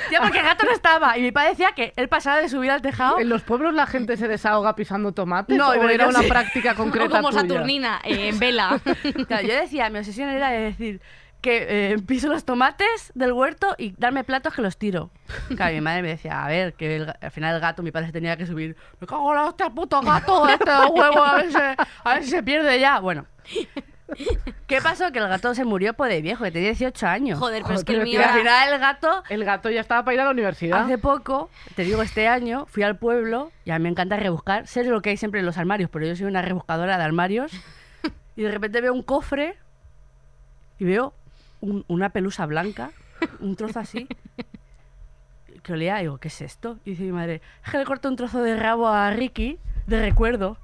Tía, porque el gato no estaba. Y mi padre decía que él pasaba de subir al tejado. ¿En los pueblos la gente se desahoga pisando tomates? No, ¿O era una sí. práctica O concreta como tuya? Saturnina, eh, en vela. Claro, yo decía, mi obsesión era de decir que eh, piso los tomates del huerto y darme platos que los tiro. Claro, mi madre me decía, a ver, que el al final el gato, mi padre se tenía que subir. Me cago en la hostia, puto gato, este huevo, a ver, si, a ver si se pierde ya. Bueno. ¿Qué pasó? Que el gato se murió pues de viejo, que tenía 18 años. Joder, pero es que el Y mío al era... final el gato El gato ya estaba para ir a la universidad. Hace poco, te digo, este año, fui al pueblo y a mí me encanta rebuscar. Sé lo que hay siempre en los armarios, pero yo soy una rebuscadora de armarios. Y de repente veo un cofre y veo un- una pelusa blanca, un trozo así. Que olía, y digo, ¿qué es esto? Y dice mi madre, es que le corto un trozo de rabo a Ricky de recuerdo.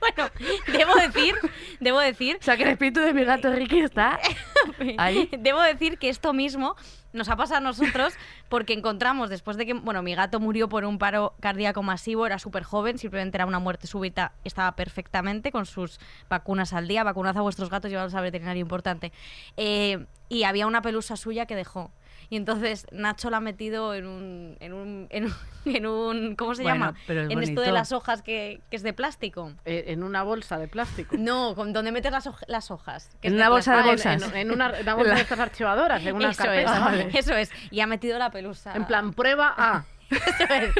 Bueno, debo decir, debo decir O sea, que el espíritu de mi gato Ricky está ahí. Debo decir que esto mismo nos ha pasado a nosotros porque encontramos después de que, bueno, mi gato murió por un paro cardíaco masivo, era súper joven, simplemente era una muerte súbita, estaba perfectamente con sus vacunas al día, vacunad a vuestros gatos, llevados al veterinario importante. Eh, y había una pelusa suya que dejó. Y entonces Nacho la ha metido en un, en un, en un, en un- ¿cómo se Bueno, llama? pero es en esto de las hojas que, que es de plástico. Eh, en una bolsa de plástico. No, con donde metes las, las hojas. que En una bolsa de. Ah, bolsas. En, en una, una bolsa de estas archivadoras, en una eso carpeta. es, vale. eso es. Y ha metido la pelusa. En plan, prueba A. Eso es.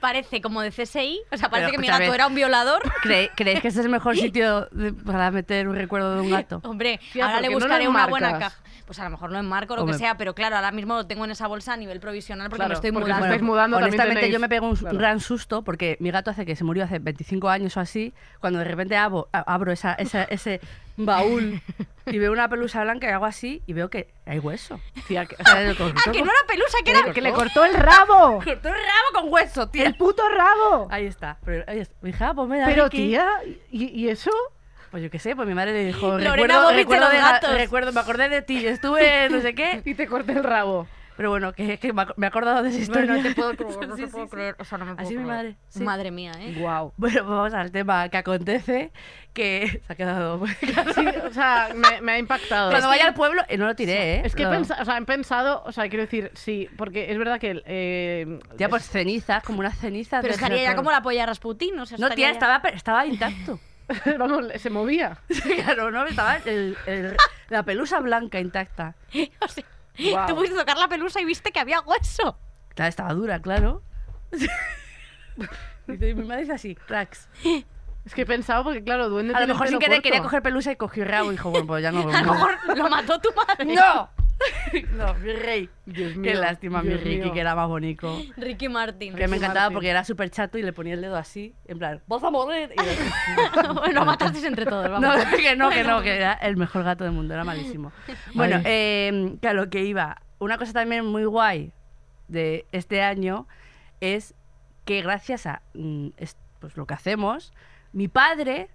Parece como de CSI. O sea, parece Pero, que mi gato era un violador. ¿Cree- ¿Creéis que este es el mejor sitio de- para meter un recuerdo de un gato? Hombre, Tía, ahora le ¿por qué no lo buscaré una buena caja. Pues a lo mejor lo enmarco lo que sea, pero claro, ahora mismo lo tengo en esa bolsa a nivel provisional porque Claro, me estoy porque mudando. estáis mudando, honestamente tenéis- yo me pego un, claro. gran susto porque mi gato hace que se murió hace 25 años o así, cuando de repente abro, abro esa, esa- ese baúl y veo una pelusa blanca y hago así y veo que hay hueso. Tía, que- O sea, el Ah, que no era pelusa, que era. que le cortó el rabo. Cortó el rabo con hueso, tía. ¡El puto rabo! Ahí está. Pero, ahí está. Hija, pues me da Pero Ricky. tía, ¿y, y eso? Pues yo qué sé, pues mi madre le dijo, Lorena recuerdo, recuerdo, de ga- gatos. recuerdo, me acordé de ti, estuve no sé qué. Y te corté el rabo. Pero bueno, que, que me he acordado de esa No, historia. no te puedo creer, no Sí, te sí, puedo sí. creer. O sea, no me puedo Así mi creer. madre, sí. Madre mía, ¿eh? Guau. Bueno, pues vamos al tema que acontece, que se ha quedado... Sí, o sea, me, me ha impactado. Cuando vaya al pueblo, eh, no lo tiré, ¿eh? Es que he, Lo- pensa- o sea, he pensado, o sea, quiero decir, sí, porque es verdad que... Eh, Tía, pues cenizas, como unas cenizas. Pero de estaría ya como la polla de Rasputín, o sea, No, tía, ya- estaba, estaba intacto. vamos, se movía. claro, no, estaba el- el- la pelusa blanca intacta. O sea, Guau. Tú pudiste tocar la pelusa y viste que había hueso. Claro, estaba dura, claro. Dice, mi madre dice así, cracks. Es que he pensado, porque claro, duende A lo mejor sin querer corto. quería coger pelusa y cogió rabo y dijo, bueno, pues ya no. A lo mejor lo mató tu madre. ¡No! no, mi rey. Dios Qué mío, lástima, mi Ricky, mío. que era más bonito. Ricky Martin. Que me encantaba Martin. porque era súper chato y le ponía el dedo así, en plan, ¡vas a morir! Y lo mataste entre todos, vamos. No, que no, que no, que era el mejor gato del mundo, era malísimo. Bueno, eh, que a lo que iba. una cosa también muy guay de este año es que gracias a mm, es- pues, lo que hacemos, mi padre,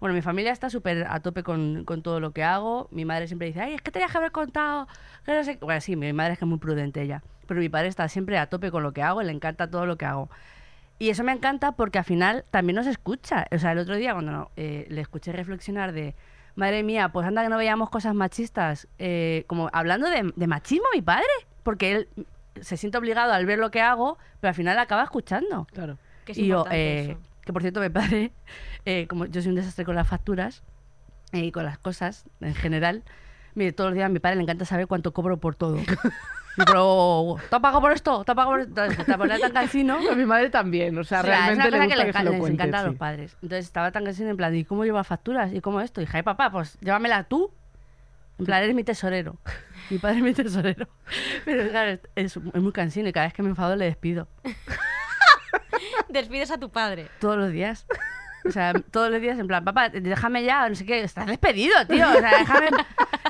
bueno, mi familia está súper a tope con, con todo lo que hago. Mi madre siempre dice, ay, es que tenías que haber contado. que no sé qué". Bueno, sí, mi madre es que es muy prudente ella. Pero mi padre está siempre a tope con lo que hago, le encanta todo lo que hago. Y eso me encanta porque al final también nos escucha. O sea, el otro día cuando eh, le escuché reflexionar de, madre mía, pues anda que no veíamos cosas machistas, eh, como hablando de, de machismo mi padre, porque él se siente obligado al ver lo que hago, pero al final acaba escuchando. Claro. Que es y yo, eh, eso. que por cierto, mi padre, eh, como yo soy un desastre con las facturas eh, y con las cosas en general, mire, todos los días a mi padre le encanta saber cuánto cobro por todo. Y, Pero, ¿te has pagado por esto? ¿Te has pagado por esto? Te pones tan cansino. A mi madre también, o sea, O sea, realmente es una le cosa gusta que, que, les, se lo les cuente. encanta a los sí. padres. Entonces estaba tan cansino en plan, ¿y cómo llevas facturas? ¿Y cómo esto? Y dije, ay papá, pues llévamela tú. En plan, eres mi tesorero. Mi padre es mi tesorero. Pero claro, es, es muy cansino y cada vez que me enfado le despido. Despides a tu padre. Todos los días. O sea, todos los días en plan, papá, déjame ya, no sé qué, estás despedido, tío. O sea, déjame.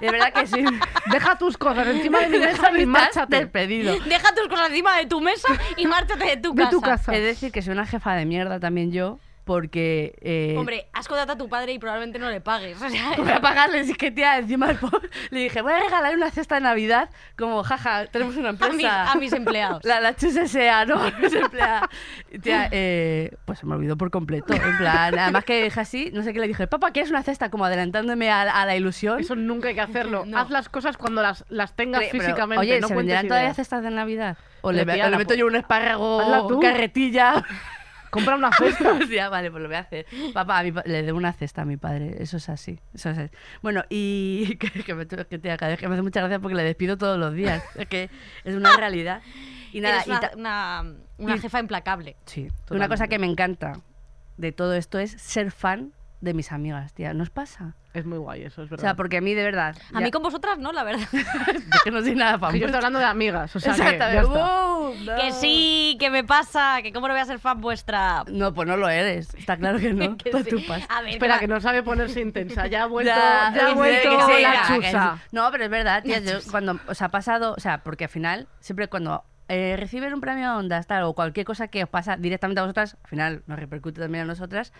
De verdad que sí. Deja tus cosas encima de mi mesa y márchate. despedido. Deja tus cosas encima de tu mesa y márchate de tu De casa. tu casa. Es decir, que soy una jefa de mierda también yo, porque. eh, Hombre, has contratado a tu padre y probablemente no le pagues. O sea, Voy a pagarle, si es que tía, encima le dije, voy a regalar una cesta de Navidad, como, jaja, tenemos una a, empresa. mis, a mis empleados. La, la chus S.A., ¿no? Es empleada. Y, Tía, eh, pues se me olvidó por completo. En plan, además que dije así, no sé qué le dije, papá, ¿quieres una cesta? Como adelantándome a, a la ilusión. Eso nunca hay que hacerlo. No. Haz las cosas cuando las, las tengas Pero, físicamente. Oye, no ¿se venderán todavía cestas de Navidad? O le, tía, o le meto yo un espárrago carretilla. Compra una cesta. Hostia, vale, pues lo voy a hacer. Papá, a mi pa- le debo una cesta a mi padre. Eso es así. Eso es así. Bueno, y que, que me, que, vez que me hace mucha gracia porque le despido todos los días. Es que es una realidad. Y nada, Eres y una, una, jefa implacable. Sí. Una cosa que me encanta de todo esto es ser fan de mis amigas, tía. ¿Nos pasa? Es muy guay, eso es O verdad. sea, porque a mí de verdad. A ya- mí con vosotras no, la verdad. es que no soy nada fan. Que yo estoy hablando de amigas, o sea que Exactamente. está. ¡Uh! no. que sí, que me pasa, que cómo no voy a ser fan vuestra. No, pues no lo eres. Está claro que no. Que Pues sí. tú pasas. A ver, Espera, va- que no sabe ponerse intensa. Ya ha vuelto, Ya, ya ha que vuelto sí, que sí, la que sí. chusa. No, pero es verdad, tía. Yo cuando os ha pasado, o sea, porque al final, siempre cuando eh, reciben un premio de ondas, tal, o cualquier cosa que os pasa directamente a vosotras, al final nos repercute también a nosotras,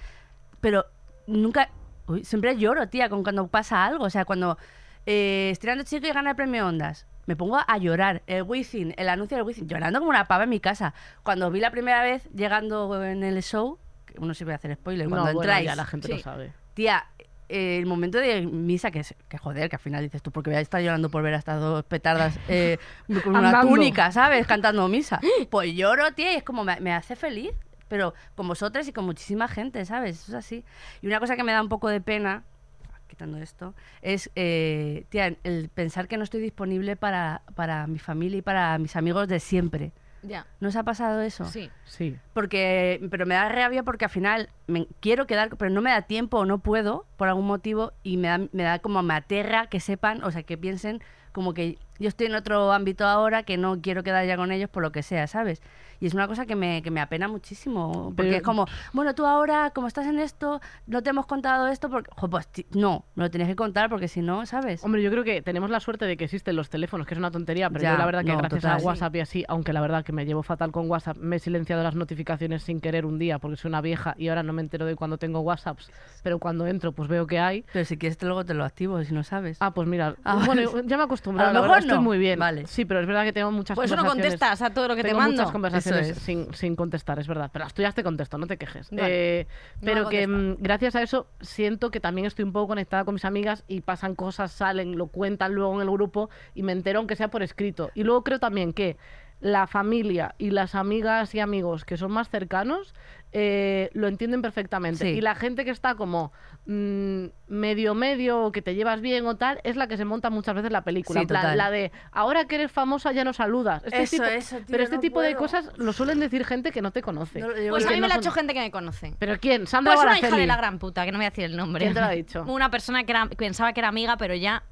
pero nunca, uy, siempre lloro, tía, con cuando pasa algo. O sea, cuando eh, Estirando Chico y gana el premio ondas. Me pongo a llorar. El Wizzing, el anuncio del Wizzing, llorando como una pava en mi casa. Cuando vi la primera vez llegando en el show, que uno a hacer spoiler, cuando no, bueno, entráis, ya la gente Sí. lo sabe. Tía, eh, el momento de misa, que, que joder, que al final dices tú, porque voy a estar llorando por ver a estas dos petardas eh, con una Andando. túnica, ¿sabes? Cantando misa. Pues lloro, tía, y es como me, me hace feliz, pero con vosotras y con muchísima gente, ¿sabes? Eso es así. Y una cosa que me da un poco de pena, quitando esto, es, eh, tía, el pensar que no estoy disponible para, para mi familia y para mis amigos de siempre. Ya, ¿No os ha pasado eso? sí. Sí. porque pero me da rabia porque al final me quiero quedar pero no me da tiempo o no puedo por algún motivo y me da, me da como me aterra que sepan o sea que piensen como que yo estoy en otro ámbito ahora que no quiero quedar ya con ellos por lo que sea sabes y es una cosa que me, que me apena muchísimo porque Pero- es como bueno tú ahora como estás en esto no te hemos contado esto porque jo, pues no me lo tienes que contar porque si no sabes Hombre, yo creo que tenemos la suerte de que existen los teléfonos, que es una tontería, pero Ya, yo la verdad que no, gracias total. a WhatsApp y así, aunque la verdad que me llevo fatal con WhatsApp, me he silenciado las notificaciones sin querer un día porque soy una vieja y ahora no me entero de cuando tengo WhatsApps, pero cuando entro pues veo que hay. pero si quieres te- luego te lo activo si no sabes Ah, pues mira, Ah, bueno, ya me he acostumbrado, A lo mejor estoy no. muy bien. Vale. Sí, pero es verdad que tengo muchas Pues eso no conversaciones. contestas a todo lo que te mando. muchas conversaciones es. sin, sin contestar, es verdad. Pero las tuyas te contesto, no te quejes. Vale. Eh, No pero que contestar. mm, gracias a eso siento que también estoy un poco conectada con mis amigas y pasan cosas, salen, lo cuentan luego en el grupo y me entero aunque sea por escrito. Y luego creo también que la familia y las amigas y amigos que son más cercanos eh, lo entienden perfectamente. Sí. Y la gente que está como mm, medio medio o que te llevas bien o tal es la que se monta muchas veces la película. Sí, la de ahora que eres famosa ya no saludas. Este Eso, tipo- eso, tío, pero este no tipo de cosas lo suelen decir gente que no te conoce. No, Pues a mí no me lo ha son- hecho gente que me conoce. ¿Pero quién? Sandra Pues una Guaraceli? hija de la gran puta, que no voy a decir el nombre. ¿Quién te lo ha dicho? Una persona que era- pensaba que era amiga, pero ya...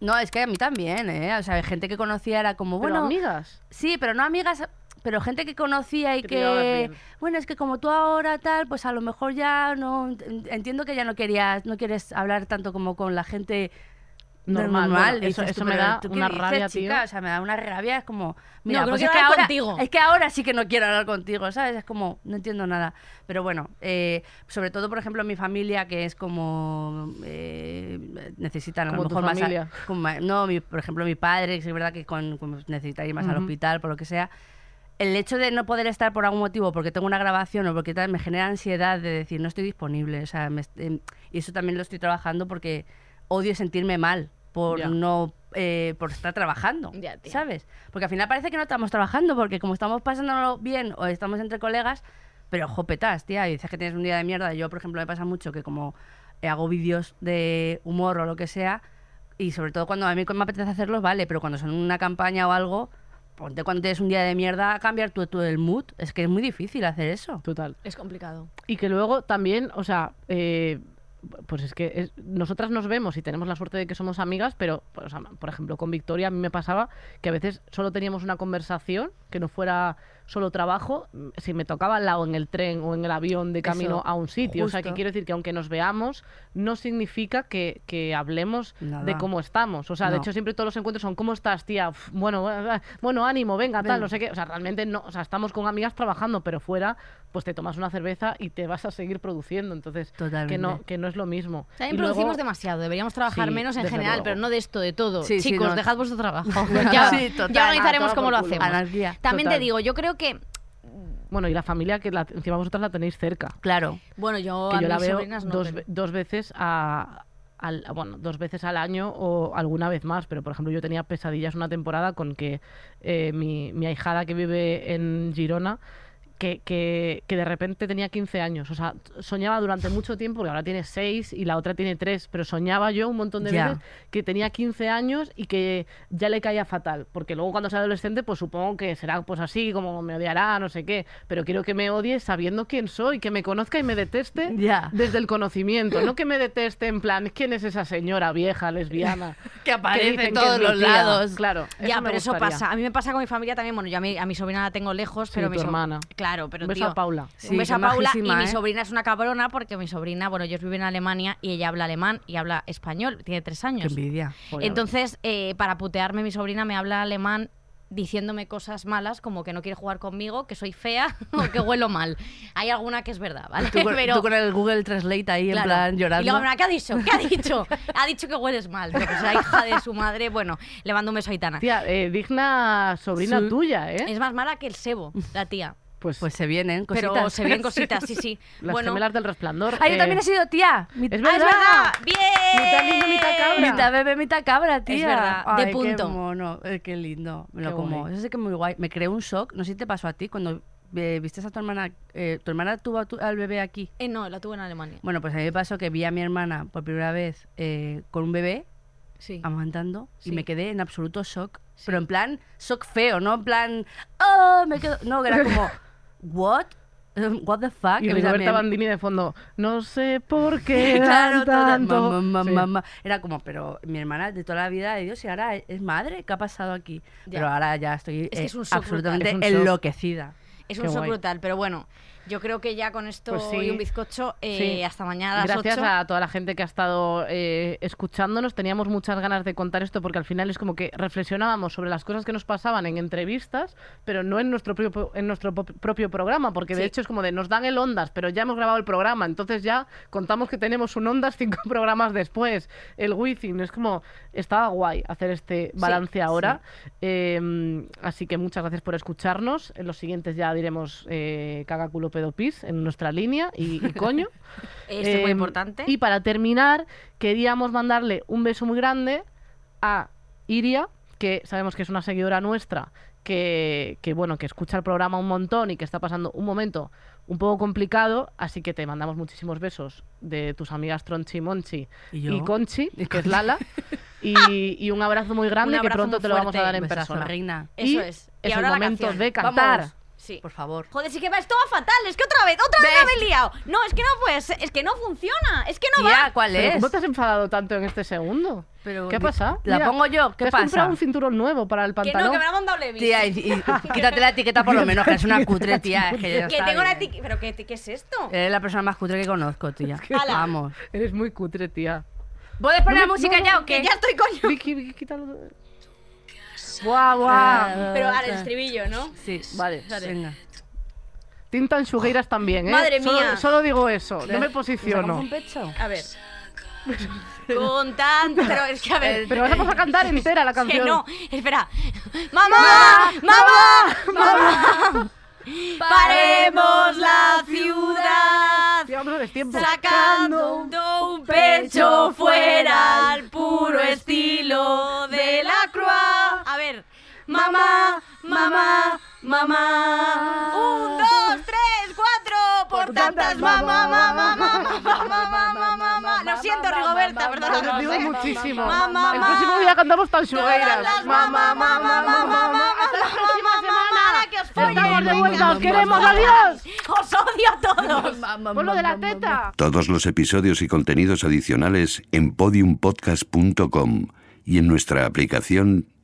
No, es que a mí también, ¿eh? O sea, hay gente que conocía era como, Pero bueno... amigas. Sí, pero no amigas, pero gente que conocía y Que. Bueno, es que como tú ahora tal, pues a lo mejor ya no... en- Entiendo que ya no querías, no quieres hablar tanto como con la gente normal. normal. Bueno, eso eso me da ¿tú qué una dices, rabia, chica? tío. O sea, me da una rabia, es como... Mira, no pues quiero es que ahora, contigo. Es que ahora sí que no quiero hablar contigo, ¿sabes? Es como, no entiendo nada. Pero bueno, eh, sobre todo, por ejemplo, mi familia, que es como... eh, necesitan a lo mejor más... a- como- no, mi- por ejemplo, mi padre, que es verdad que con, con- necesita ir más al Ujú. hospital, por lo que sea. El hecho de no poder estar por algún motivo, porque tengo una grabación o porque tal, me genera ansiedad de decir, no estoy disponible. O sea, me em, y eso también lo estoy trabajando porque odio sentirme mal por Ya. no eh, por estar trabajando, Ya. ¿sabes? Porque al final parece que no estamos trabajando, porque como estamos pasándolo bien o estamos entre colegas, pero jopetas, tía, y dices que tienes un día de mierda. Yo, por ejemplo, me pasa mucho que como eh, hago vídeos de humor o lo que sea, y sobre todo cuando a mí me apetece hacerlos, vale, pero cuando son una campaña o algo, ponte cuando tienes un día de mierda a cambiar tú, tú el mood. Es que es muy difícil hacer eso. Total. Es complicado. Y que luego también, o sea, eh, pues es que es- nosotras nos vemos y tenemos la suerte de que somos amigas, pero, pues, por ejemplo, con Victoria a mí me pasaba que a veces solo teníamos una conversación que no fuera solo trabajo, mm, si me tocaba al lado en el tren o en el avión de camino Eso, a un sitio. O sea, que quiero decir que aunque nos veamos, no significa que, que hablemos de cómo estamos. O sea, de hecho, siempre todos los encuentros son ¿cómo estás, tía? Uf, bueno, eh, bueno, ánimo, venga, tal, no sé qué. O sea, realmente no, o sea, estamos con amigas trabajando, pero fuera, pues te tomas una cerveza y te vas a seguir produciendo. Entonces, que no, que no es lo mismo. También Y luego- producimos demasiado, deberíamos trabajar Sí, menos en general, luego. pero no de esto, de todo. Sí, sí, Chicos, no. dejad vuestro trabajo. ya, Sí, total. ya organizaremos Ah, cómo lo hacemos. Anarquía. También Total. te digo, yo creo que. Bueno, y la familia que la- encima vosotras la tenéis cerca. Claro. Bueno, yo que a yo la mis veo sobrinas no, dos, pero- dos veces a, al, bueno, dos veces al año o alguna vez más, pero por ejemplo yo tenía pesadillas una temporada con que eh, mi, mi ahijada que vive en Girona que, que, que de repente tenía 15 años. O sea, soñaba durante mucho tiempo, porque ahora tiene 6 y la otra tiene 3, pero soñaba yo un montón de Ya. veces que tenía 15 años y que ya le caía fatal. Porque luego cuando sea adolescente, pues supongo que será pues así, como me odiará, no sé qué. Pero quiero que me odie sabiendo quién soy, que me conozca y me deteste Ya. desde el conocimiento. No que me deteste en plan, ¿quién es esa señora vieja, lesbiana? Que aparece en todos los tía? lados. Claro. Ya, pero eso pasa. A mí me pasa con mi familia también. Bueno, yo a mi, a mi sobrina la tengo lejos, Sí, pero mi tu so- hermana. Claro, pero Un beso tío, a Paula. Sí, un beso a Paula y mi ¿eh? sobrina es una cabrona porque mi sobrina, bueno, ellos viven en Alemania y ella habla alemán y habla español, tiene tres Qué años. envidia. Joder. Entonces, eh, para putearme, mi sobrina me habla alemán diciéndome cosas malas como que no quiere jugar conmigo, que soy fea o que huelo mal. Hay alguna que es verdad, ¿vale? Tú con, Pero, tú con el Google Translate ahí claro. en plan llorando. Y luego, ¿qué ha dicho? ¿Qué ha dicho? ha dicho que hueles mal. Pero pues la hija de su madre, bueno, le mando un beso a Aitana. Tía, eh, digna sobrina Sí. tuya, ¿eh? Es más mala que el sebo, la tía. Pues, Pues se vienen cositas. Pero se ven cositas, sí, sí. las bueno, gemelas del resplandor. Ah, yo eh, también he sido tía. Mi- Es ¡Ah, verdad. es verdad! ¡Bien! Mitad niño, mitad cabra. Mitad bebé, mitad cabra, tía. verdad, de punto. Qué mono, eh, qué lindo. Me lo Qué como. guay. Eso sí que es muy guay. Me creó un shock. No sé si te pasó a ti cuando eh, viste a tu hermana. eh, ¿Tu hermana tuvo tu- al bebé aquí? Eh, no, la tuve en Alemania. Bueno, pues a mí me pasó que vi a mi hermana por primera vez eh, con un bebé Sí. amamantando Sí. y me quedé en absoluto shock. Pero en plan, shock feo, no en plan, oh, me quedo. No, que era como, what? What the fuck? Y me- Bandini de fondo. No sé por qué claro, Sí. Era como, pero mi hermana de toda la vida de Dios y ahora es madre, ¿qué ha pasado aquí? Ya. Pero ahora ya estoy Es que eh, es un shock absolutamente brutal. Es un enloquecida. Es Qué un shock guay. brutal, pero bueno, yo creo que ya con esto Pues sí. y un bizcocho, eh, Sí. hasta mañana a las Gracias 8. a toda la gente que ha estado eh, escuchándonos. Teníamos muchas ganas de contar esto porque al final es como que reflexionábamos sobre las cosas que nos pasaban en entrevistas, pero no en nuestro propio, en nuestro propio programa, porque de hecho es como de nos dan el Ondas, pero ya hemos grabado el programa, entonces ya contamos que tenemos un Ondas cinco programas después, el Wizzing. Es como, estaba guay hacer este balance ahora. Eh, así que muchas gracias por escucharnos. En los siguientes ya diremos eh, caga culo pedo pis en nuestra línea y, y coño. Esto es muy Eh, importante. Y para terminar, queríamos mandarle un beso muy grande a Iria, que sabemos que es una seguidora nuestra, que, que, bueno, que escucha el programa un montón y que está pasando un momento un poco complicado, así que te mandamos muchísimos besos de tus amigas Tronchi y Monchi ¿Y yo? Conchi, que es Lala, y, y un abrazo muy grande que pronto te lo vamos a dar en persona. reina. Y Eso es. Y es el ahora momento canción. de cantar. Vamos. Sí. Por favor. Joder, sí que va esto va fatal. Es que otra vez, otra vez me he liado. No, es que no puede ser, es que no funciona. Es que no Tía, va. ¿cuál es? ¿Cómo te has enfadado tanto en este segundo? Pero ¿Qué pasado? ¿La pongo yo? ¿Qué ¿Te has pasa? comprado un cinturón nuevo para el Que pantalón? no, que me lo ha mandado Levi. Tía, y, y- quítate la etiqueta por lo menos, que es una cutre, tía. es que ya que está tengo la etiqueta. ¿Pero qué, qué es esto? Eres la persona más cutre que conozco, tía. Vamos. Eres muy cutre, tía. ¿Puedes poner No la música no, ya o qué? Que ya estoy coño. Vicky, Vicky, quítalo. Guau, guau. Ah, Pero al sea, estribillo, ¿no? Sí, Vale. venga. Tintan Sugueiras también, ¿eh? Madre mía. Solo, digo eso, no me ¿Sacamos posiciono. un pecho? A ver. Con tanto. Pero es que a ver. Pero vamos a cantar entera la Que canción. no, espera. ¡Mamá! ¡Mamá! ¡Mamá! Paremos la ciudad. Sacando un pecho fuera al puro estilo de la croix. Mamá, mamá, mamá. Un, dos, tres, cuatro. Por tantas mamá, mamá, mamá, mamá, mamá, mamá. Lo siento, Rigoberta, Lo perdón. sentimos muchísimo. Mamá, El mamá. próximo día cantamos tan las Mamá, mamá, mamá, mamá. Hasta la próxima semana. que os. Estamos de vuelta, os queremos, adiós. Os odio a todos. Por lo de la teta. Todos los episodios y contenidos adicionales en podiumpodcast.com y en nuestra aplicación